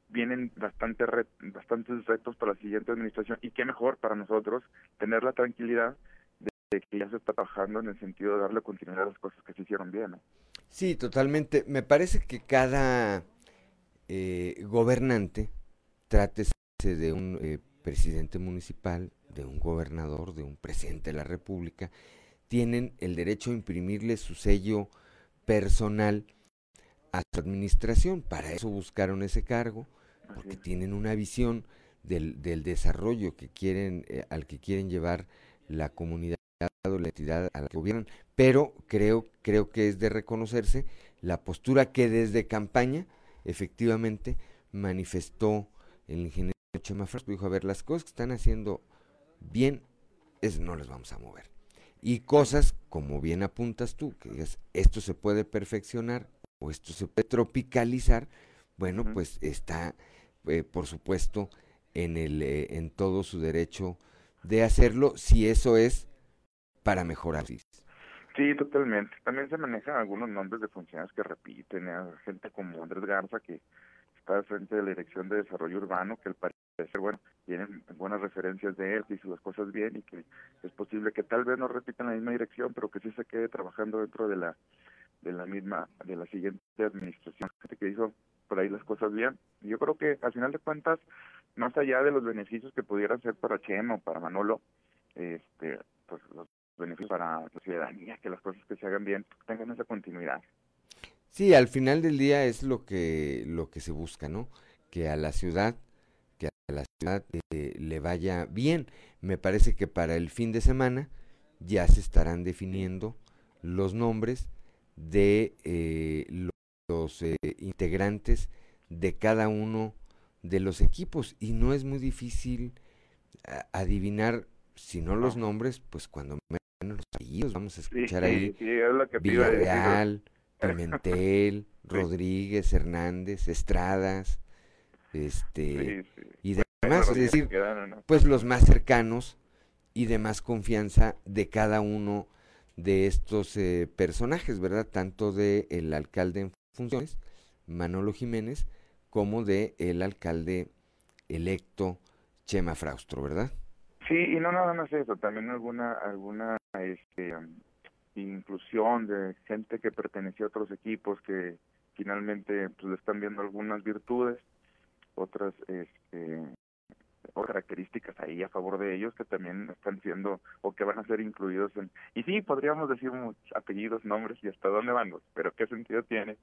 vienen bastante re- bastantes retos para la siguiente administración y qué mejor para nosotros tener la tranquilidad de, de que ya se está trabajando en el sentido de darle continuidad a las cosas que se hicieron bien. ¿no? Sí, totalmente. Me parece que cada eh, gobernante, trátese de un eh, presidente municipal, de un gobernador, de un presidente de la República, tienen el derecho a imprimirle su sello personal a su administración. Para eso buscaron ese cargo, porque tienen una visión del, del desarrollo que quieren, eh, al que quieren llevar la comunidad o la entidad a la que gobiernan. Pero creo, creo que es de reconocerse la postura que desde campaña efectivamente manifestó el ingeniero Chema Frasco dijo, a ver, las cosas que están haciendo bien, es, no las vamos a mover. Y cosas, como bien apuntas tú, que digas, esto se puede perfeccionar o esto se puede tropicalizar, bueno, pues está, eh, por supuesto, en, el, eh, en todo su derecho de hacerlo, si eso es para mejorar. Sí, totalmente. También se manejan algunos nombres de funcionarios que repiten, ¿eh? gente como Andrés Garza, que está al frente de la Dirección de Desarrollo Urbano, que al parecer, bueno, tienen buenas referencias de él, que hizo las cosas bien y que es posible que tal vez no repitan la misma dirección, pero que sí se quede trabajando dentro de la de la misma, de la siguiente administración, gente que hizo por ahí las cosas bien. Yo creo que al final de cuentas, más allá de los beneficios que pudieran ser para Chema o para Manolo, este, pues los beneficios para la ciudadanía, que las cosas que se hagan bien tengan esa continuidad. Sí, al final del día es lo que lo que se busca, ¿no? Que a la ciudad que a la ciudad eh, le vaya bien. Me parece que para el fin de semana ya se estarán definiendo los nombres de eh, los eh, integrantes de cada uno de los equipos. Y no es muy difícil adivinar si no los nombres pues cuando menos los apellidos. Vamos a escuchar ahí Villarreal, Pimentel, Rodríguez, Hernández, Estradas, este y demás, es decir, pues los más cercanos y de más confianza de cada uno de estos eh, personajes, ¿verdad? Tanto de el alcalde en funciones, Manolo Jiménez, como de el alcalde electo Chema Fraustro, ¿verdad? Sí, y no nada más eso, también alguna alguna este, inclusión de gente que pertenecía a otros equipos que finalmente pues, le están viendo algunas virtudes, otras este, características ahí a favor de ellos que también están siendo o que van a ser incluidos en y sí podríamos decir muchos apellidos nombres y hasta dónde van pero qué sentido tiene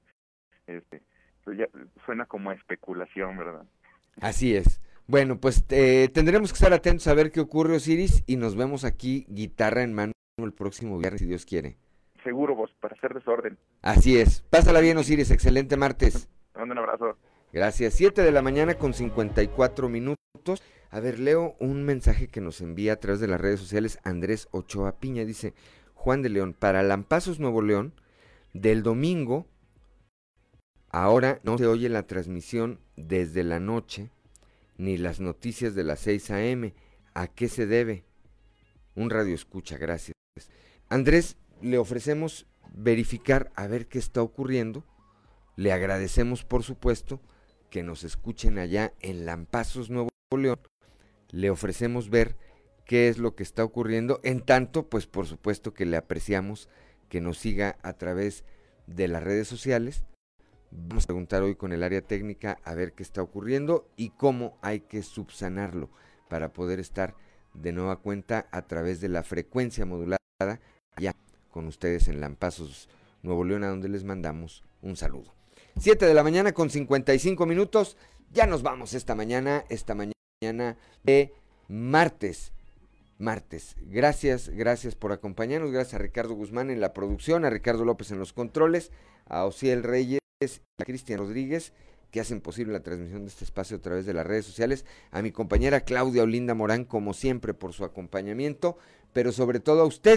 este pues ya suena como especulación verdad así es. Bueno pues eh, tendremos que estar atentos a ver qué ocurre Osiris y nos vemos aquí guitarra en mano el próximo viernes si Dios quiere. Seguro vos para hacer desorden. Así es. Pásala bien Osiris excelente martes. Un abrazo. Gracias. 7 de la mañana con 54 minutos. A ver, leo un mensaje que nos envía a través de las redes sociales Andrés Ochoa Piña. Dice, Juan de León, para Lampazos Nuevo León, del domingo, ahora no se oye la transmisión desde la noche, ni las noticias de las 6 a.m. ¿A qué se debe? Un radio escucha, gracias. Andrés, le ofrecemos verificar a ver qué está ocurriendo. Le agradecemos, por supuesto, que nos escuchen allá en Lampazos, Nuevo León, le ofrecemos ver qué es lo que está ocurriendo. En tanto, pues por supuesto que le apreciamos que nos siga a través de las redes sociales. Vamos a preguntar hoy con el área técnica a ver qué está ocurriendo y cómo hay que subsanarlo para poder estar de nueva cuenta a través de la frecuencia modulada allá con ustedes en Lampazos, Nuevo León, a donde les mandamos un saludo. 7 de la mañana con 55 minutos. Ya nos vamos esta mañana, esta mañana de martes. Martes. Gracias, gracias por acompañarnos. Gracias a Ricardo Guzmán en la producción, a Ricardo López en los controles, a Ociel Reyes y a Cristian Rodríguez que hacen posible la transmisión de este espacio a través de las redes sociales, a mi compañera Claudia Olinda Morán, como siempre, por su acompañamiento, pero sobre todo a usted,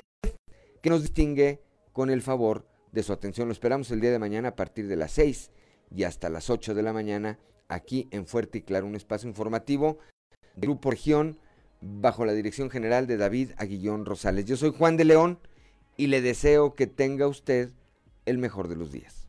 que nos distingue con el favor de su atención. Lo esperamos el día de mañana a partir de las 6 y hasta las 8 de la mañana aquí en Fuerte y Claro, un espacio informativo Grupo Región bajo la dirección general de David Aguillón Rosales. Yo soy Juan de León y le deseo que tenga usted el mejor de los días.